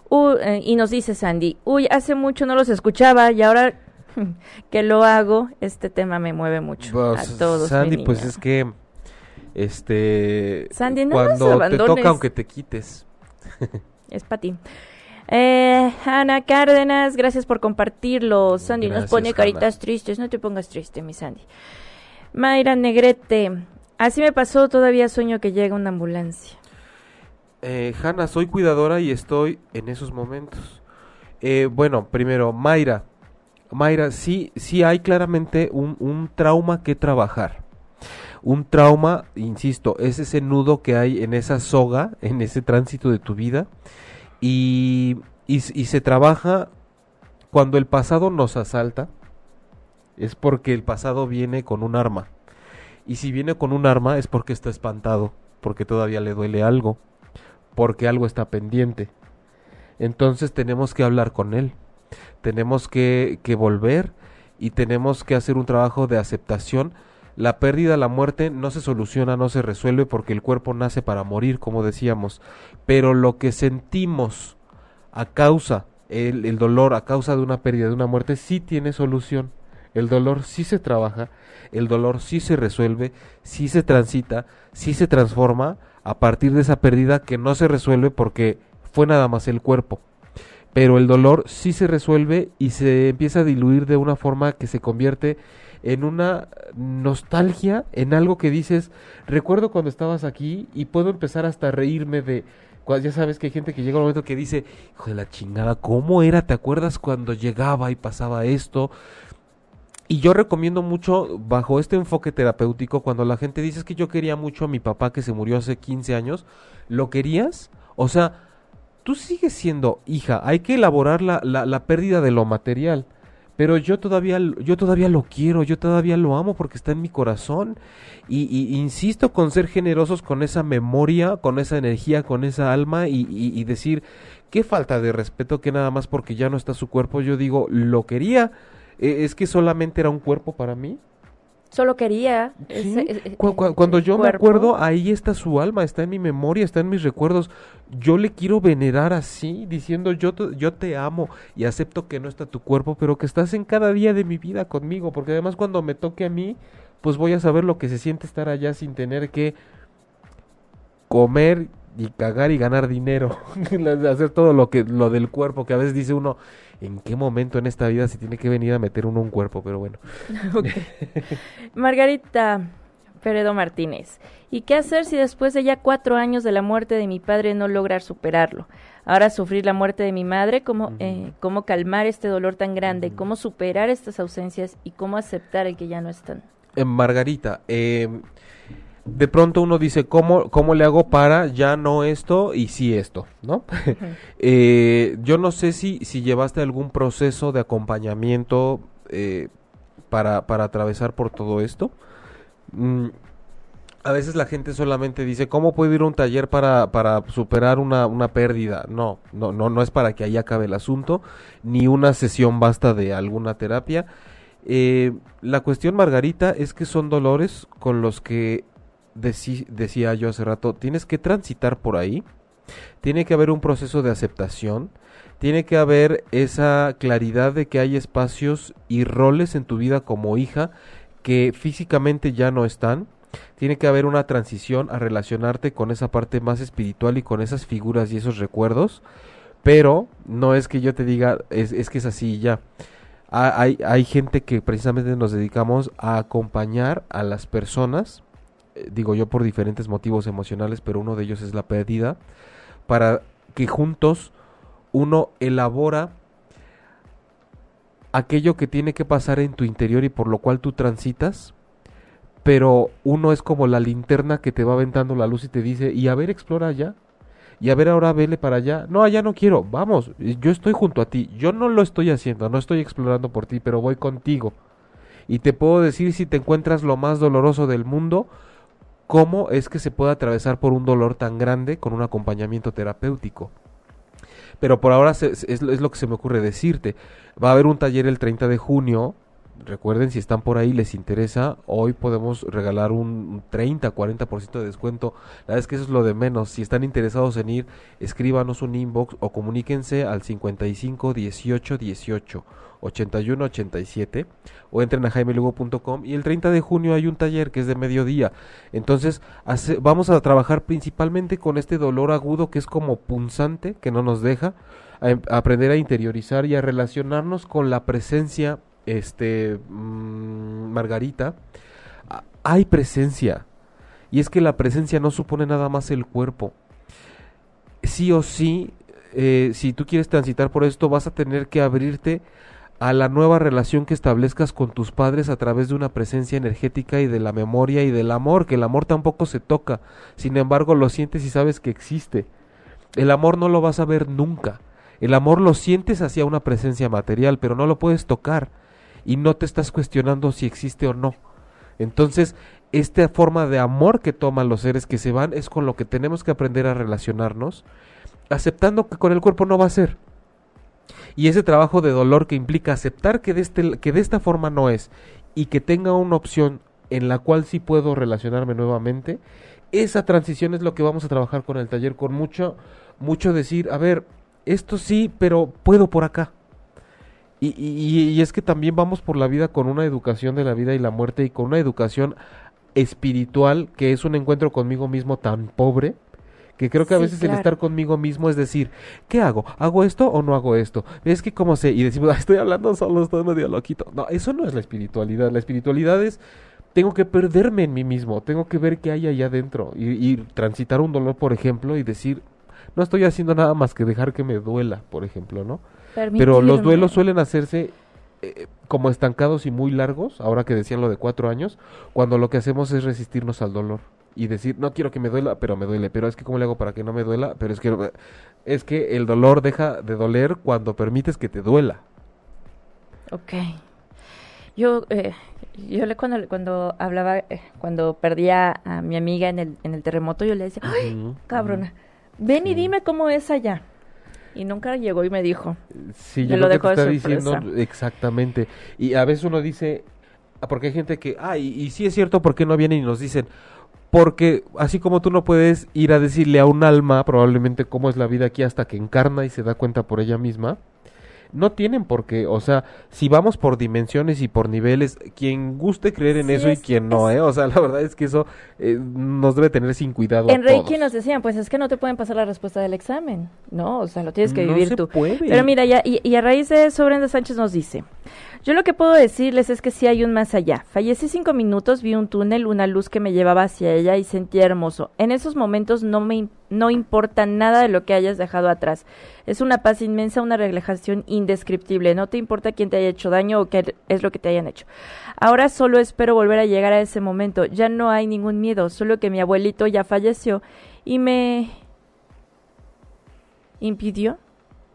Uh, eh, y nos dice Sandy, uy, hace mucho no los escuchaba y ahora que lo hago, este tema me mueve mucho. Pues, a todos. mi Sandy, pues es que este Sandy, no nos cuando te toca aunque te quites. Es para ti. Eh, Ana Cárdenas, gracias por compartirlo. Sandy nos Gracias, pone Ana. caritas tristes. No te pongas triste, mi Sandy. Mayra Negrete. Así me pasó, todavía sueño que llega una ambulancia. Eh, Hanna, soy cuidadora y estoy en esos momentos. Eh, bueno, primero, Mayra. Mayra, sí, sí hay claramente un, un trauma que trabajar. Un trauma, insisto, es ese nudo que hay en esa soga, en ese tránsito de tu vida. Y, y, se trabaja cuando el pasado nos asalta. Es porque el pasado viene con un arma. Y si viene con un arma es porque está espantado, porque todavía le duele algo, porque algo está pendiente. Entonces tenemos que hablar con él, tenemos que, que volver y tenemos que hacer un trabajo de aceptación. La pérdida, la muerte no se soluciona, no se resuelve porque el cuerpo nace para morir, como decíamos. Pero lo que sentimos a causa, el, dolor a causa de una pérdida, de una muerte, sí tiene solución. El dolor sí se trabaja, el dolor sí se resuelve, sí se transita, sí se transforma a partir de esa pérdida que no se resuelve porque fue nada más el cuerpo. Pero el dolor sí se resuelve y se empieza a diluir de una forma que se convierte en una nostalgia, en algo que dices, recuerdo cuando estabas aquí y puedo empezar hasta a reírme de, ya sabes que hay gente que llega un momento que dice, hijo de la chingada, ¿cómo era? ¿Te acuerdas cuando llegaba y pasaba esto? Y yo recomiendo mucho, bajo este enfoque terapéutico, cuando la gente dice que yo quería mucho a mi papá que se murió hace 15 años, ¿lo querías? O sea, tú sigues siendo hija, hay que elaborar la, la, la pérdida de lo material. Pero yo todavía, yo todavía lo quiero, yo todavía lo amo porque está en mi corazón. Y, insisto con ser generosos con esa memoria, con esa energía, con esa alma y, y, decir, qué falta de respeto que nada más porque ya no está su cuerpo, yo digo, lo quería, eh, es que solamente era un cuerpo para mí. Solo quería. Sí, ese- ese- cuando yo me acuerdo, ahí está su alma, está en mi memoria, está en mis recuerdos. Yo le quiero venerar así, diciendo yo te, yo te amo y acepto que no está tu cuerpo, pero que estás en cada día de mi vida conmigo, porque además cuando me toque a mí, pues voy a saber lo que se siente estar allá sin tener que comer y cagar y ganar dinero, hacer todo lo que lo del cuerpo, que a veces dice uno, ¿en qué momento en esta vida se tiene que venir a meter uno un cuerpo? Pero bueno. Margarita Peredo Martínez. ¿Y qué hacer si después de ya cuatro años de la muerte de mi padre no lograr superarlo? Ahora sufrir la muerte de mi madre, ¿cómo, eh, cómo calmar este dolor tan grande? ¿Cómo superar estas ausencias y cómo aceptar el que ya no están? Eh, Margarita, eh, de pronto uno dice, ¿cómo, ¿cómo le hago para ya no esto y sí esto? ¿No? Eh, yo no sé si, si llevaste algún proceso de acompañamiento eh, para, para atravesar por todo esto. Mm, a veces la gente solamente dice, ¿cómo puedo ir a un taller para, para superar una, una pérdida? No, no, no, no es para que ahí acabe el asunto, ni una sesión basta de alguna terapia. Eh, la cuestión, Margarita, es que son dolores con los que decía yo hace rato, tienes que transitar por ahí, tiene que haber un proceso de aceptación, tiene que haber esa claridad de que hay espacios y roles en tu vida como hija que físicamente ya no están. Tiene que haber una transición a relacionarte con esa parte más espiritual y con esas figuras y esos recuerdos. Pero no es que yo te diga, es, es que es así ya. Ha- Hay, hay gente que precisamente nos dedicamos a acompañar a las personas, digo yo por diferentes motivos emocionales, pero uno de ellos es la pérdida, para que juntos uno elabora aquello que tiene que pasar en tu interior y por lo cual tú transitas, pero uno es como la linterna que te va aventando la luz y te dice, y a ver, explora allá, y a ver, ahora vele para allá, no, allá no quiero, vamos, yo estoy junto a ti, yo no lo estoy haciendo, no estoy explorando por ti, pero voy contigo. Y te puedo decir si te encuentras lo más doloroso del mundo, cómo es que se puede atravesar por un dolor tan grande con un acompañamiento terapéutico. Pero por ahora es lo que se me ocurre decirte. Va a haber un taller el 30 de junio. Recuerden, si están por ahí, les interesa, hoy podemos regalar un 30, 40% de descuento. La verdad es que eso es lo de menos. Si están interesados en ir, escríbanos un inbox o comuníquense al 55 18 18 81 87 o entren a jaimelugo.com y el 30 de junio hay un taller que es de mediodía. Entonces vamos a trabajar principalmente con este dolor agudo que es como punzante, que no nos deja, em- aprender a interiorizar y a relacionarnos con la presencia, este, mm, Margarita. Hay presencia. Y es que la presencia no supone nada más el cuerpo. Sí o sí, eh, si tú quieres transitar por esto, vas a tener que abrirte a la nueva relación que establezcas con tus padres a través de una presencia energética y de la memoria y del amor, que el amor tampoco se toca, sin embargo lo sientes y sabes que existe. El amor no lo vas a ver nunca. El amor lo sientes hacia una presencia material, pero no lo puedes tocar y no te estás cuestionando si existe o no. Entonces, esta forma de amor que toman los seres que se van es con lo que tenemos que aprender a relacionarnos, aceptando que con el cuerpo no va a ser. Y ese trabajo de dolor que implica aceptar que de, este, que de esta forma no es y que tenga una opción en la cual sí puedo relacionarme nuevamente, esa transición es lo que vamos a trabajar con el taller, con mucho, mucho decir, a ver, esto sí, pero puedo por acá. Y, y, y, es que también vamos por la vida con una educación de la vida y la muerte y con una educación espiritual que es un encuentro conmigo mismo tan pobre que creo que a veces el estar conmigo mismo es decir, ¿qué hago? ¿Hago esto o no hago esto? Es que como sé, y decimos, estoy hablando solo, estoy medio loquito. No, eso no es la espiritualidad. La espiritualidad es, tengo que perderme en mí mismo, tengo que ver qué hay allá adentro y, y transitar un dolor, por ejemplo, y decir, no estoy haciendo nada más que dejar que me duela, por ejemplo, ¿no? Pero los duelos suelen hacerse eh, como estancados y muy largos, ahora que decían lo de cuatro años, cuando lo que hacemos es resistirnos al dolor y decir, no quiero que me duela, pero me duele, pero es que cómo le hago para que no me duela, pero es que es que el dolor deja de doler cuando permites que te duela. Ok. Yo, eh, yo le cuando, cuando hablaba, eh, cuando perdía a mi amiga en el, en el terremoto, yo le decía, ay, cabrona, ven y dime cómo es allá. Y nunca llegó y me dijo. Sí, yo lo dejó diciendo exactamente. Y a veces uno dice, ah, porque hay gente que, ah, y, y sí es cierto, ¿por qué no vienen y nos dicen? Porque así como tú no puedes ir a decirle a un alma probablemente cómo es la vida aquí hasta que encarna y se da cuenta por ella misma, no tienen por qué, o sea, si vamos por dimensiones y por niveles, quien guste creer en eso y quien no, ¿eh? O sea, la verdad es que eso eh, nos debe tener sin cuidado. En Reiki nos decían, pues es que no te pueden pasar la respuesta del examen, ¿no? O sea, lo tienes que vivir tú. Pero mira, ya, y, y a raíz de eso, Brenda Sánchez nos dice, yo lo que puedo decirles es que sí hay un más allá. Fallecí cinco minutos, vi un túnel, una luz que me llevaba hacia ella y sentí hermoso. En esos momentos no me no importa nada de lo que hayas dejado atrás. Es una paz inmensa, una relajación indescriptible. No te importa quién te haya hecho daño o qué es lo que te hayan hecho. Ahora solo espero volver a llegar a ese momento. Ya no hay ningún miedo, solo que mi abuelito ya falleció y me impidió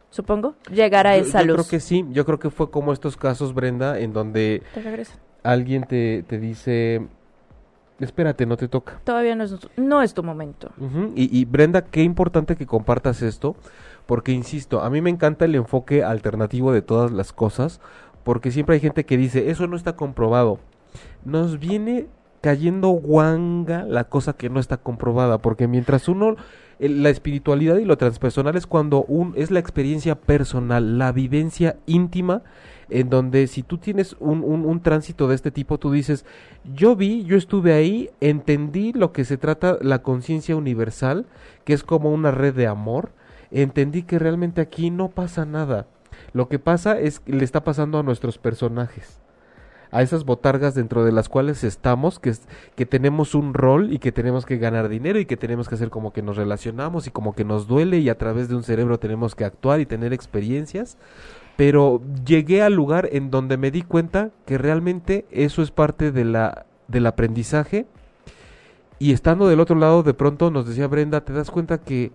supongo, llegar a esa yo luz. Yo creo que sí, yo creo que fue como estos casos, Brenda, en donde alguien te, te dice, espérate, no te toca. Todavía no es, no es tu momento. y, y, Brenda, qué importante que compartas esto, porque insisto, a mí me encanta el enfoque alternativo de todas las cosas, porque siempre hay gente que dice, eso no está comprobado. Nos viene cayendo guanga la cosa que no está comprobada, porque mientras uno la espiritualidad y lo transpersonal es cuando un, es la experiencia personal, la vivencia íntima, en donde si tú tienes un, un, un, tránsito de este tipo, tú dices, yo vi, yo estuve ahí, entendí lo que se trata la conciencia universal, que es como una red de amor, entendí que realmente aquí no pasa nada. Lo que pasa es que le está pasando a nuestros personajes a esas botargas dentro de las cuales estamos, que, que tenemos un rol y que tenemos que ganar dinero y que tenemos que hacer como que nos relacionamos y como que nos duele y a través de un cerebro tenemos que actuar y tener experiencias. Pero llegué al lugar en donde me di cuenta que realmente eso es parte de la, del aprendizaje. Y estando del otro lado, de pronto nos decía Brenda, te das cuenta que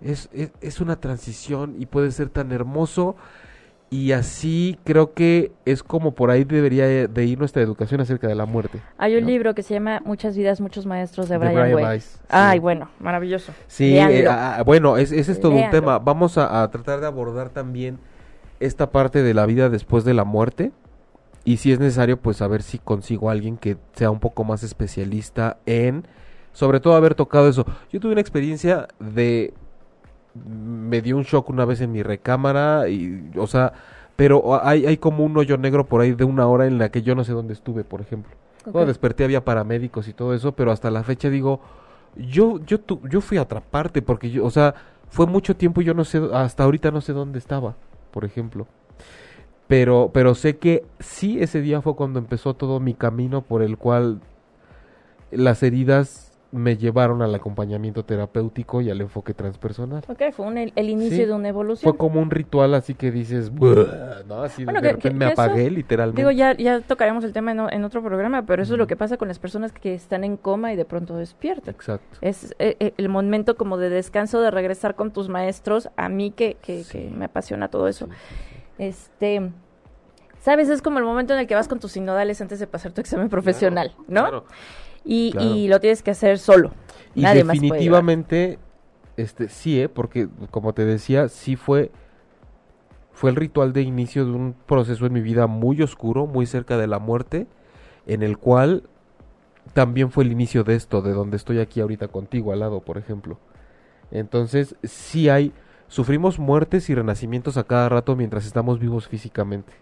es, es, es una transición y puede ser tan hermoso y así creo que es como por ahí debería de ir nuestra educación acerca de la muerte. Hay un libro que se llama Muchas vidas, muchos maestros de Brian, Weiss. Ay, bueno, maravilloso. Sí, eh, ah, ah, bueno, ese es, todo un tema. Vamos a, tratar de abordar también esta parte de la vida después de la muerte. Y si es necesario, pues a ver si consigo a alguien que sea un poco más especialista en, sobre todo haber tocado eso. Yo tuve una experiencia de me dio un shock una vez en mi recámara y, o sea, pero hay, hay como un hoyo negro por ahí de una hora en la que yo no sé dónde estuve, por ejemplo. Cuando desperté había paramédicos y todo eso, pero hasta la fecha digo, yo, yo, yo fui a otra parte porque yo, o sea, fue mucho tiempo y yo no sé, hasta ahorita no sé dónde estaba, por ejemplo. Pero, pero sé que sí ese día fue cuando empezó todo mi camino por el cual las heridas me llevaron al acompañamiento terapéutico y al enfoque transpersonal. Ok, fue el, inicio de una evolución. Fue como un ritual así que dices, ¿no? Así de repente me apagué literalmente. Digo, ya, ya tocaremos el tema en, otro programa, pero eso es lo que pasa con las personas que están en coma y de pronto despiertan. Exacto. Es eh, eh, el momento como de descanso, de regresar con tus maestros, a mí que, que, me apasiona todo eso. Este... ¿Sabes? Es como el momento en el que vas con tus sinodales antes de pasar tu examen profesional, ¿no? Claro. Y, claro. y lo tienes que hacer solo. Y Nadie definitivamente, este, sí, ¿eh? porque como te decía, sí fue, fue el ritual de inicio de un proceso en mi vida muy oscuro, muy cerca de la muerte, en el cual también fue el inicio de esto, de donde estoy aquí ahorita contigo al lado, por ejemplo. Entonces, sí hay, sufrimos muertes y renacimientos a cada rato mientras estamos vivos físicamente.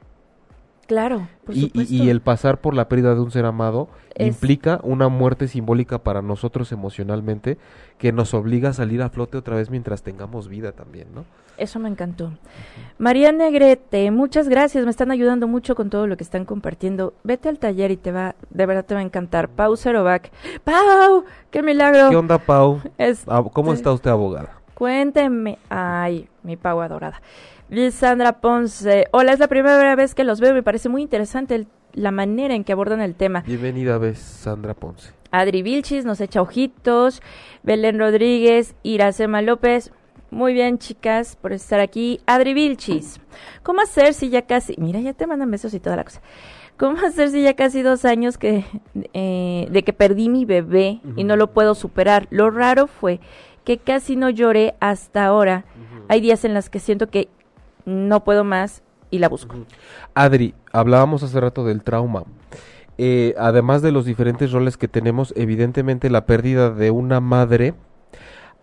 Claro, por Y, y- y el pasar por la pérdida de un ser amado Es- implica una muerte simbólica para nosotros emocionalmente que nos obliga a salir a flote otra vez mientras tengamos vida también, ¿no? Eso me encantó. María Negrete, muchas gracias. Me están ayudando mucho con todo lo que están compartiendo. Vete al taller y te va, de verdad te va a encantar. Pau Cerovac. ¡Pau! ¡Qué milagro! ¿Qué onda, Pau? Es- Ah, ¿Cómo está usted, abogada? Cuénteme. Ay, mi Pau adorada. Lisandra Ponce. Hola, es la primera vez que los veo. Me parece muy interesante el- la manera en que abordan el tema. Bienvenida, vez Sandra Ponce. Adri Vilchis nos echa ojitos. Belén Rodríguez, Iracema López. Muy bien, chicas, por estar aquí. Adri Vilchis. ¿Cómo hacer si ya casi... Mira, ya te mandan besos y toda la cosa. ¿Cómo hacer si ya casi dos años que, eh, de que perdí mi bebé y no lo puedo superar? Lo raro fue que casi no lloré hasta ahora. Hay días en los que siento que no puedo más y la busco. Adri, hablábamos hace rato del trauma. Eh, además de los diferentes roles que tenemos, evidentemente la pérdida de una madre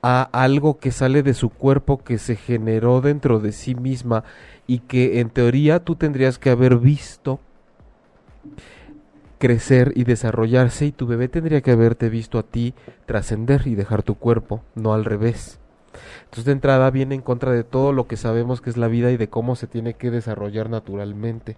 a algo que sale de su cuerpo, que se generó dentro de sí misma y que en teoría tú tendrías que haber visto crecer y desarrollarse y tu bebé tendría que haberte visto a ti trascender y dejar tu cuerpo, no al revés. Entonces de entrada viene en contra de todo lo que sabemos que es la vida y de cómo se tiene que desarrollar naturalmente.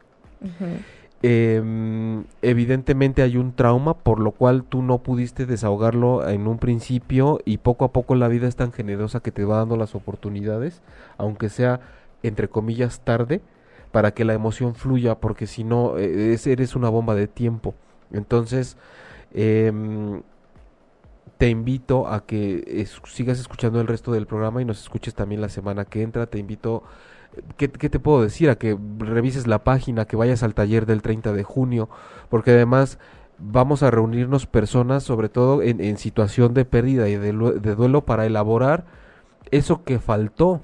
Em, evidentemente hay un trauma por lo cual tú no pudiste desahogarlo en un principio y poco a poco la vida es tan generosa que te va dando las oportunidades, aunque sea entre comillas tarde, para que la emoción fluya, porque si no eh, es- eres una bomba de tiempo. Entonces, em, te invito a que sigas escuchando el resto del programa y nos escuches también la semana que entra. Te invito, ¿qué, qué te puedo decir? A que revises la página, que vayas al taller del 30 de junio, porque además vamos a reunirnos personas, sobre todo en, en situación de pérdida y de, de duelo, para elaborar eso que faltó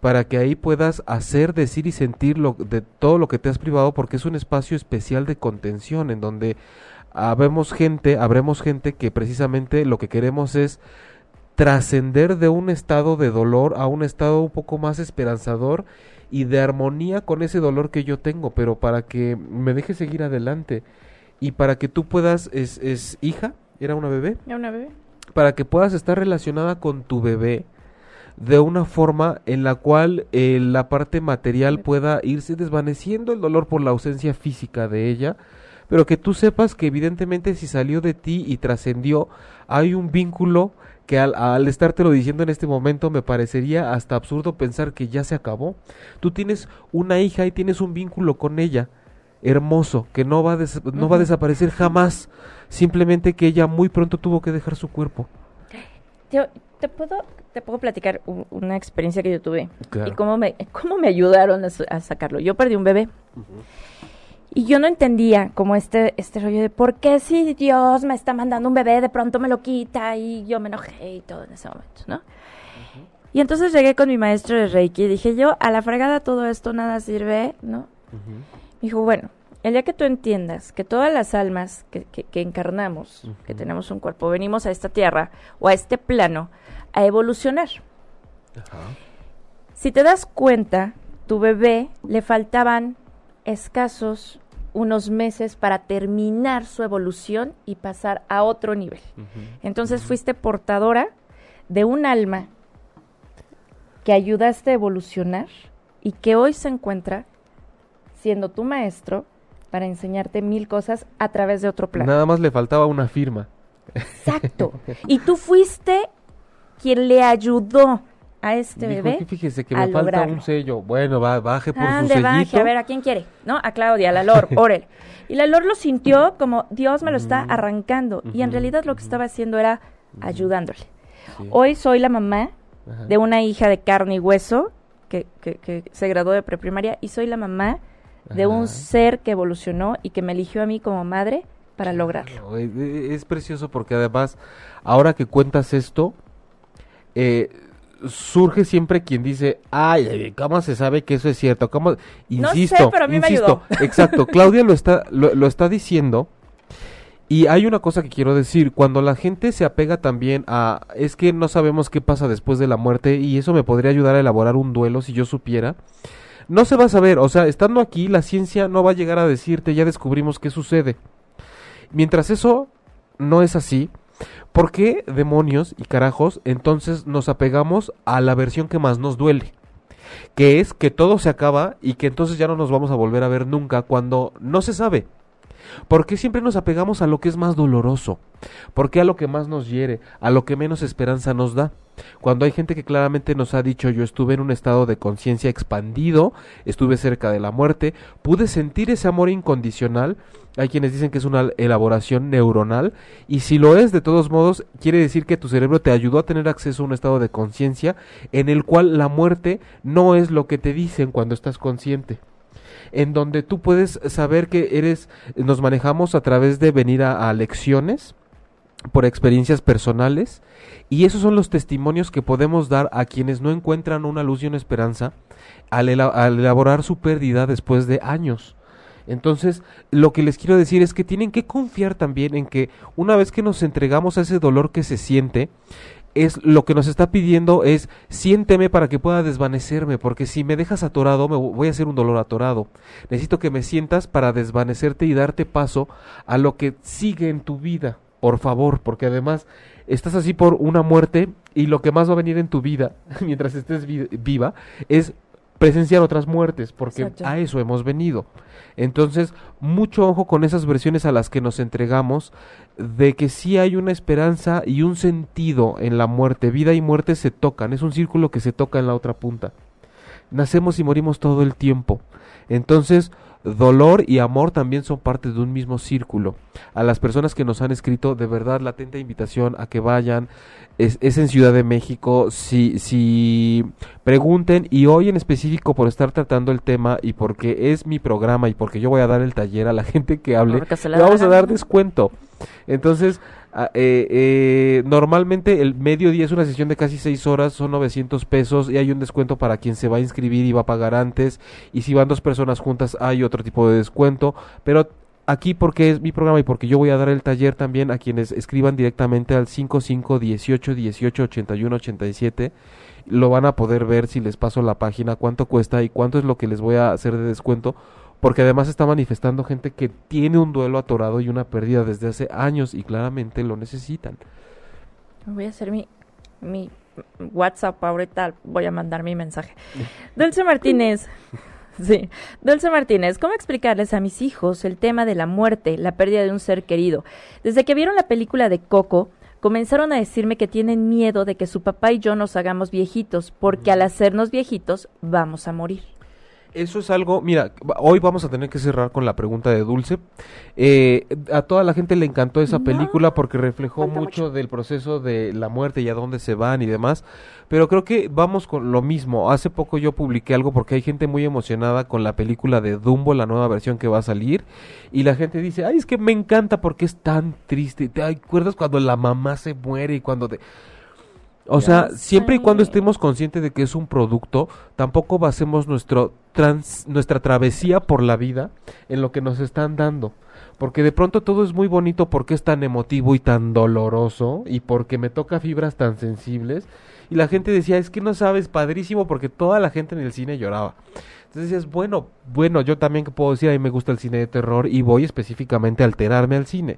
para que ahí puedas hacer, decir y sentir lo, de todo lo que te has privado, porque es un espacio especial de contención en donde habemos gente, habremos gente que precisamente lo que queremos es trascender de un estado de dolor a un estado un poco más esperanzador y de armonía con ese dolor que yo tengo, pero para que me deje seguir adelante. Y para que tú puedas, es, es hija, era una bebé, ¿Ya una bebé? para que puedas estar relacionada con tu bebé de una forma en la cual eh, la parte material pueda irse desvaneciendo el dolor por la ausencia física de ella, pero que tú sepas que evidentemente si salió de ti y trascendió, hay un vínculo que al, al estártelo diciendo en este momento me parecería hasta absurdo pensar que ya se acabó. Tú tienes una hija y tienes un vínculo con ella hermoso que no va a, des- no va a desaparecer jamás, simplemente que ella muy pronto tuvo que dejar su cuerpo. Te, te puedo, te puedo platicar una experiencia que yo tuve Claro. y cómo me, cómo me ayudaron a sacarlo. Yo perdí un bebé y yo no entendía como este, este rollo de por qué si Dios me está mandando un bebé de pronto me lo quita y yo me enojé y todo en ese momento, ¿no? Y entonces llegué con mi maestro de Reiki y dije yo, a la fregada todo esto nada sirve, ¿no? Me dijo, bueno, el día que tú entiendas que todas las almas que, que- que encarnamos, que tenemos un cuerpo, venimos a esta tierra o a este plano a evolucionar. Si te das cuenta, tu bebé le faltaban escasos unos meses para terminar su evolución y pasar a otro nivel. Entonces fuiste portadora de un alma que ayudaste a evolucionar y que hoy se encuentra siendo tu maestro para enseñarte mil cosas a través de otro plano. Nada más le faltaba una firma. Exacto. Y tú fuiste quien le ayudó a este Dijo, bebé. "Que fíjese que me falta lograrlo. un sello. Bueno, va, baje por su Ande, sellito. baje, a ver, ¿a quién quiere? ¿No? A Claudia, a la Lor, órale. Y la Lor lo sintió como Dios me lo está arrancando. Y en realidad lo que estaba haciendo era ayudándole. Sí. Hoy soy la mamá Ajá. de una hija de carne y hueso que, que- que se graduó de preprimaria y soy la mamá de un ser que evolucionó y que me eligió a mí como madre para lograrlo. Es, es precioso porque además, ahora que cuentas esto, eh, surge siempre quien dice, ay, ¿cómo se sabe que eso es cierto? ¿Cómo? No sé, Insisto, pero a mí me insisto, exacto, Claudia lo está, lo, lo está diciendo. Y hay una cosa que quiero decir, cuando la gente se apega también a, es que no sabemos qué pasa después de la muerte y eso me podría ayudar a elaborar un duelo si yo supiera, no se va a saber, o sea, estando aquí la ciencia no va a llegar a decirte, ya descubrimos qué sucede. Mientras eso no es así, ¿por qué demonios y carajos entonces nos apegamos a la versión que más nos duele? Que es que todo se acaba y que entonces ya no nos vamos a volver a ver nunca cuando no se sabe. ¿Por qué siempre nos apegamos a lo que es más doloroso? ¿Por qué a lo que más nos hiere? ¿A lo que menos esperanza nos da? Cuando hay gente que claramente nos ha dicho yo estuve en un estado de conciencia expandido, estuve cerca de la muerte, pude sentir ese amor incondicional, hay quienes dicen que es una elaboración neuronal y si lo es de todos modos quiere decir que tu cerebro te ayudó a tener acceso a un estado de conciencia en el cual la muerte no es lo que te dicen cuando estás consciente en donde tú puedes saber que eres, nos manejamos a través de venir a, a lecciones por experiencias personales y esos son los testimonios que podemos dar a quienes no encuentran una luz y una esperanza al, ela- al elaborar su pérdida después de años. Entonces, lo que les quiero decir es que tienen que confiar también en que una vez que nos entregamos a ese dolor que se siente, es lo que nos está pidiendo es siénteme para que pueda desvanecerme, porque si me dejas atorado me vo- voy a hacer un dolor atorado. Necesito que me sientas para desvanecerte y darte paso a lo que sigue en tu vida, por favor, porque además estás así por una muerte y lo que más va a venir en tu vida mientras estés vi- viva es presenciar otras muertes, porque Exacto. a eso hemos venido. Entonces, mucho ojo con esas versiones a las que nos entregamos de que sí hay una esperanza y un sentido en la muerte. Vida y muerte se tocan, es un círculo que se toca en la otra punta. Nacemos y morimos todo el tiempo. Entonces, dolor y amor también son parte de un mismo círculo. A las personas que nos han escrito, de verdad, la atenta invitación a que vayan. Es, es en Ciudad de México. Si, si pregunten, y hoy en específico por estar tratando el tema y porque es mi programa y porque yo voy a dar el taller a la gente que hable, le vamos a dar descuento. Entonces, ah, eh, eh, normalmente el mediodía es una sesión de casi seis horas, son 900 pesos y hay un descuento para quien se va a inscribir y va a pagar antes. Y si van dos personas juntas hay otro tipo de descuento. Pero aquí porque es mi programa y porque yo voy a dar el taller también a quienes escriban directamente al 55 18 18 81 87 lo van a poder ver si les paso la página cuánto cuesta y cuánto es lo que les voy a hacer de descuento porque además está manifestando gente que tiene un duelo atorado y una pérdida desde hace años y claramente lo necesitan. Voy a hacer mi, mi WhatsApp ahorita, voy a mandar mi mensaje. Dulce Martínez. Sí. Dulce Martínez, ¿cómo explicarles a mis hijos el tema de la muerte, la pérdida de un ser querido? Desde que vieron la película de Coco, comenzaron a decirme que tienen miedo de que su papá y yo nos hagamos viejitos, porque al hacernos viejitos vamos a morir. Eso es algo, mira, hoy vamos a tener que cerrar con la pregunta de Dulce. Eh, a toda la gente le encantó esa No, película porque reflejó mucho, mucho. del proceso de la muerte y a dónde se van y demás. Pero creo que vamos con lo mismo. Hace poco yo publiqué algo porque hay gente muy emocionada con la película de Dumbo, la nueva versión que va a salir. Y la gente dice, ay, es que me encanta porque es tan triste. ¿Te acuerdas cuando la mamá se muere y cuando te... O sea, siempre y cuando estemos conscientes de que es un producto, tampoco basemos nuestro trans, nuestra travesía por la vida en lo que nos están dando. Porque de pronto todo es muy bonito porque es tan emotivo y tan doloroso y porque me toca fibras tan sensibles. Y la gente decía, es que no sabes, padrísimo, porque toda la gente en el cine lloraba. Entonces decías, bueno, bueno, yo también que puedo decir, a mí me gusta el cine de terror y voy específicamente a alterarme al cine.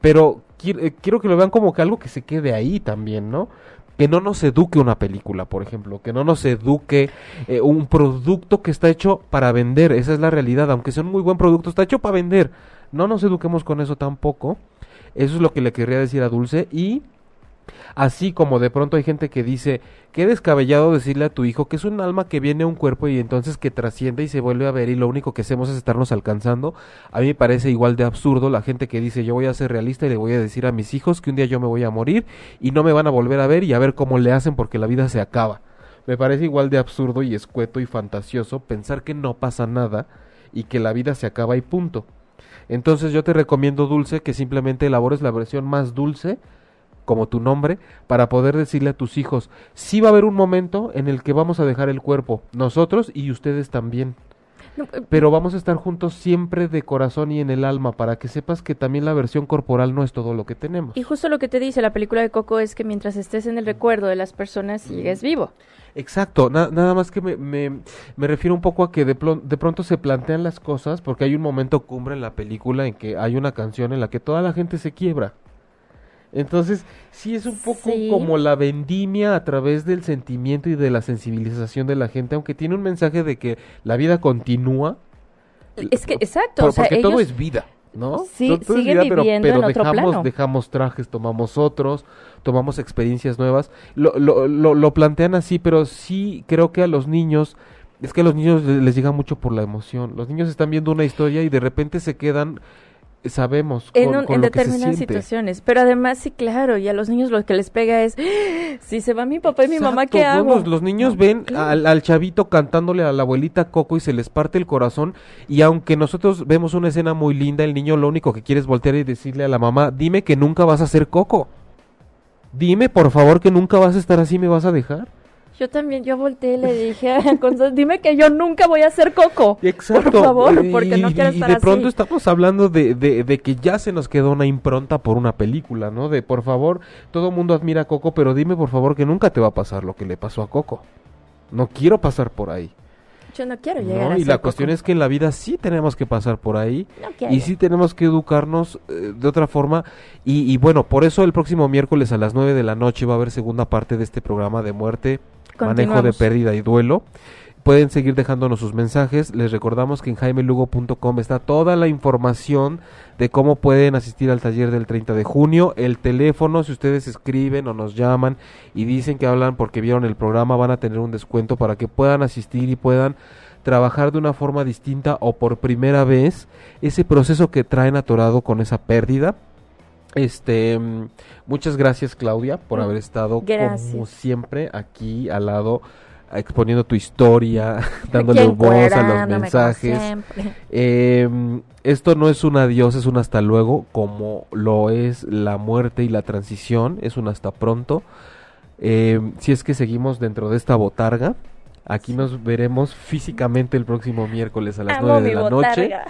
Pero quiero, eh, quiero que lo vean como que algo que se quede ahí también, ¿no? Que no nos eduque una película, por ejemplo, que no nos eduque eh, un producto que está hecho para vender, esa es la realidad, aunque sea un muy buen producto, está hecho para vender. No nos eduquemos con eso tampoco. Eso es lo que le querría decir a Dulce y Así como de pronto hay gente que dice, qué descabellado decirle a tu hijo que es un alma que viene a un cuerpo y entonces que trasciende y se vuelve a ver y lo único que hacemos es estarnos alcanzando. A mí me parece igual de absurdo la gente que dice, yo voy a ser realista y le voy a decir a mis hijos que un día yo me voy a morir y no me van a volver a ver y a ver cómo le hacen porque la vida se acaba. Me parece igual de absurdo y escueto y fantasioso pensar que no pasa nada y que la vida se acaba y punto. Entonces yo te recomiendo, Dulce, que simplemente elabores la versión más dulce, como tu nombre, para poder decirle a tus hijos, sí va a haber un momento en el que vamos a dejar el cuerpo, nosotros y ustedes también. No, eh, Pero vamos a estar juntos siempre de corazón y en el alma, para que sepas que también la versión corporal no es todo lo que tenemos. Y justo lo que te dice la película de Coco es que mientras estés en el recuerdo de las personas, sigues vivo. Exacto, na- nada más que me, me, me refiero un poco a que de, de pronto se plantean las cosas, porque hay un momento cumbre en la película en que hay una canción en la que toda la gente se quiebra. Entonces, sí es un poco Sí. como la vendimia a través del sentimiento y de la sensibilización de la gente, aunque tiene un mensaje de que la vida continúa. Es que, exacto, por- o sea, porque todo es vida, ¿no? Sí, To- todo es siguen pero- viviendo pero, en otro dejamos, plano. dejamos trajes, tomamos otros, tomamos experiencias nuevas. Lo, lo, lo, lo plantean así, pero sí creo que a los niños, es que a los niños le- les llega mucho por la emoción. Los niños están viendo una historia y de repente se quedan, sabemos, con, en, un- con en lo que se determinadas situaciones. Pero además, sí, claro, y a los niños lo que les pega es, "¡Ah! si se va mi papá y mi mamá, ¿qué hago? Los, los niños No, ven al, al chavito cantándole a la abuelita Coco y se les parte el corazón. Y aunque nosotros vemos una escena muy linda, el niño lo único que quiere es voltear y decirle a la mamá, dime que nunca vas a ser Coco. Dime, por favor, que nunca vas a estar así, me vas a dejar. Yo también, yo volteé y le dije dime que yo nunca voy a ser Coco. Exacto. Por favor, y- porque no quiero y estar de así. pronto estamos hablando de, de, de que ya se nos quedó una impronta por una película, ¿no? De por favor, todo el mundo admira a Coco, pero dime por favor que nunca te va a pasar lo que le pasó a Coco. No quiero pasar por ahí. Yo no quiero ¿no? llegar a Y la Coco. cuestión es que en la vida sí tenemos que pasar por ahí No y sí tenemos que educarnos eh, de otra forma. Y, y bueno, por eso el próximo miércoles a las 9 de la noche va a haber segunda parte de este programa de muerte, manejo de pérdida y duelo. Pueden seguir dejándonos sus mensajes. Les recordamos que en jaimelugo.com está toda la información de cómo pueden asistir al taller del 30 de junio. El teléfono, si ustedes escriben o nos llaman y dicen que hablan porque vieron el programa, van a tener un descuento para que puedan asistir y puedan trabajar de una forma distinta o por primera vez ese proceso que traen atorado con esa pérdida. Este, mm, muchas gracias Claudia por Mm, haber estado como siempre aquí al lado exponiendo tu historia, dándole voz a los mensajes. Eh, esto no es un adiós, es un hasta luego, como lo es la muerte y la transición, es un hasta pronto. Eh, si es que seguimos dentro de esta botarga, aquí nos veremos físicamente el próximo miércoles a las 9 de la noche. botarga.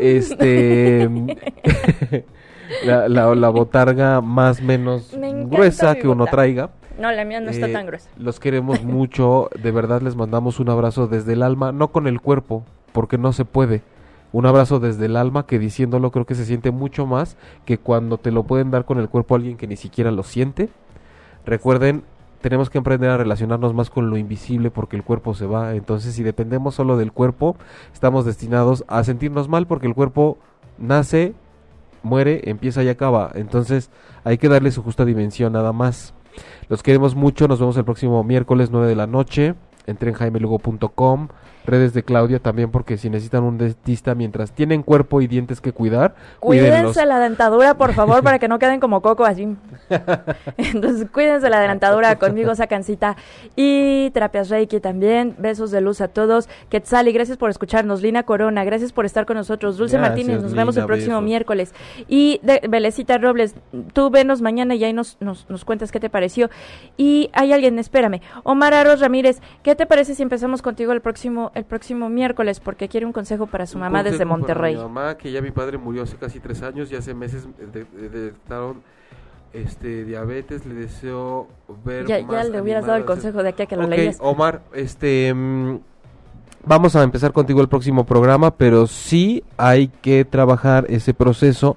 Este. la, la, la botarga más menos Me gruesa que uno traiga. No, la mía no está Eh, tan gruesa. Los queremos mucho, de verdad les mandamos un abrazo desde el alma, no con el cuerpo, porque no se puede. Un abrazo desde el alma que diciéndolo creo que se siente mucho más que cuando te lo pueden dar con el cuerpo alguien que ni siquiera lo siente. Recuerden, tenemos que aprender a relacionarnos más con lo invisible porque el cuerpo se va. Entonces, si dependemos solo del cuerpo, estamos destinados a sentirnos mal porque el cuerpo nace, muere, empieza y acaba. Entonces, hay que darle su justa dimensión nada más. Los queremos mucho, nos vemos el próximo miércoles 9 de la noche. En jaimelugo.com, redes de Claudia también porque si necesitan un dentista mientras tienen cuerpo y dientes que cuidar, cuídenlos. Cuídense la dentadura, por favor, para que no queden como coco así. Entonces, cuídense la dentadura conmigo, sacan cita. Y Terapias Reiki también. Besos de luz a todos. Quetzali, gracias por escucharnos. Lina Corona, gracias por estar con nosotros. Dulce Gracias, Martínez, nos vemos el próximo besos. miércoles. Y de, Belecita Robles, tú venos mañana y ahí nos, nos, nos cuentas qué te pareció. Y hay alguien, espérame. Omar Aros Ramírez, ¿qué te parece si empezamos contigo el próximo, el próximo miércoles? Porque quiere un consejo para su mamá desde consejo para Monterrey. Mi mamá, que ya mi padre murió hace casi tres años y hace meses de- detectaron este diabetes. Le deseo ver Ya, más ya le hubieras dado el consejo de aquí a que lo Ok, leías. Omar, este mm, vamos a empezar contigo el próximo programa, pero sí hay que trabajar ese proceso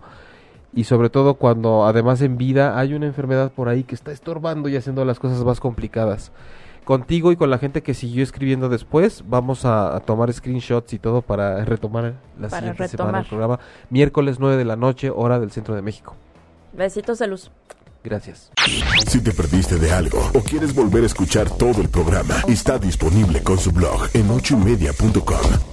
y sobre todo cuando además en vida hay una enfermedad por ahí que está estorbando y haciendo las cosas más complicadas. Contigo y con la gente que siguió escribiendo después, vamos a, a tomar screenshots y todo para retomar la Para siguiente semana el retomar. programa. Miércoles 9 de la noche, hora del centro de México. Besitos de luz. Gracias. Si te perdiste de algo o quieres volver a escuchar todo el programa, está disponible con su blog en ochoymedia.com.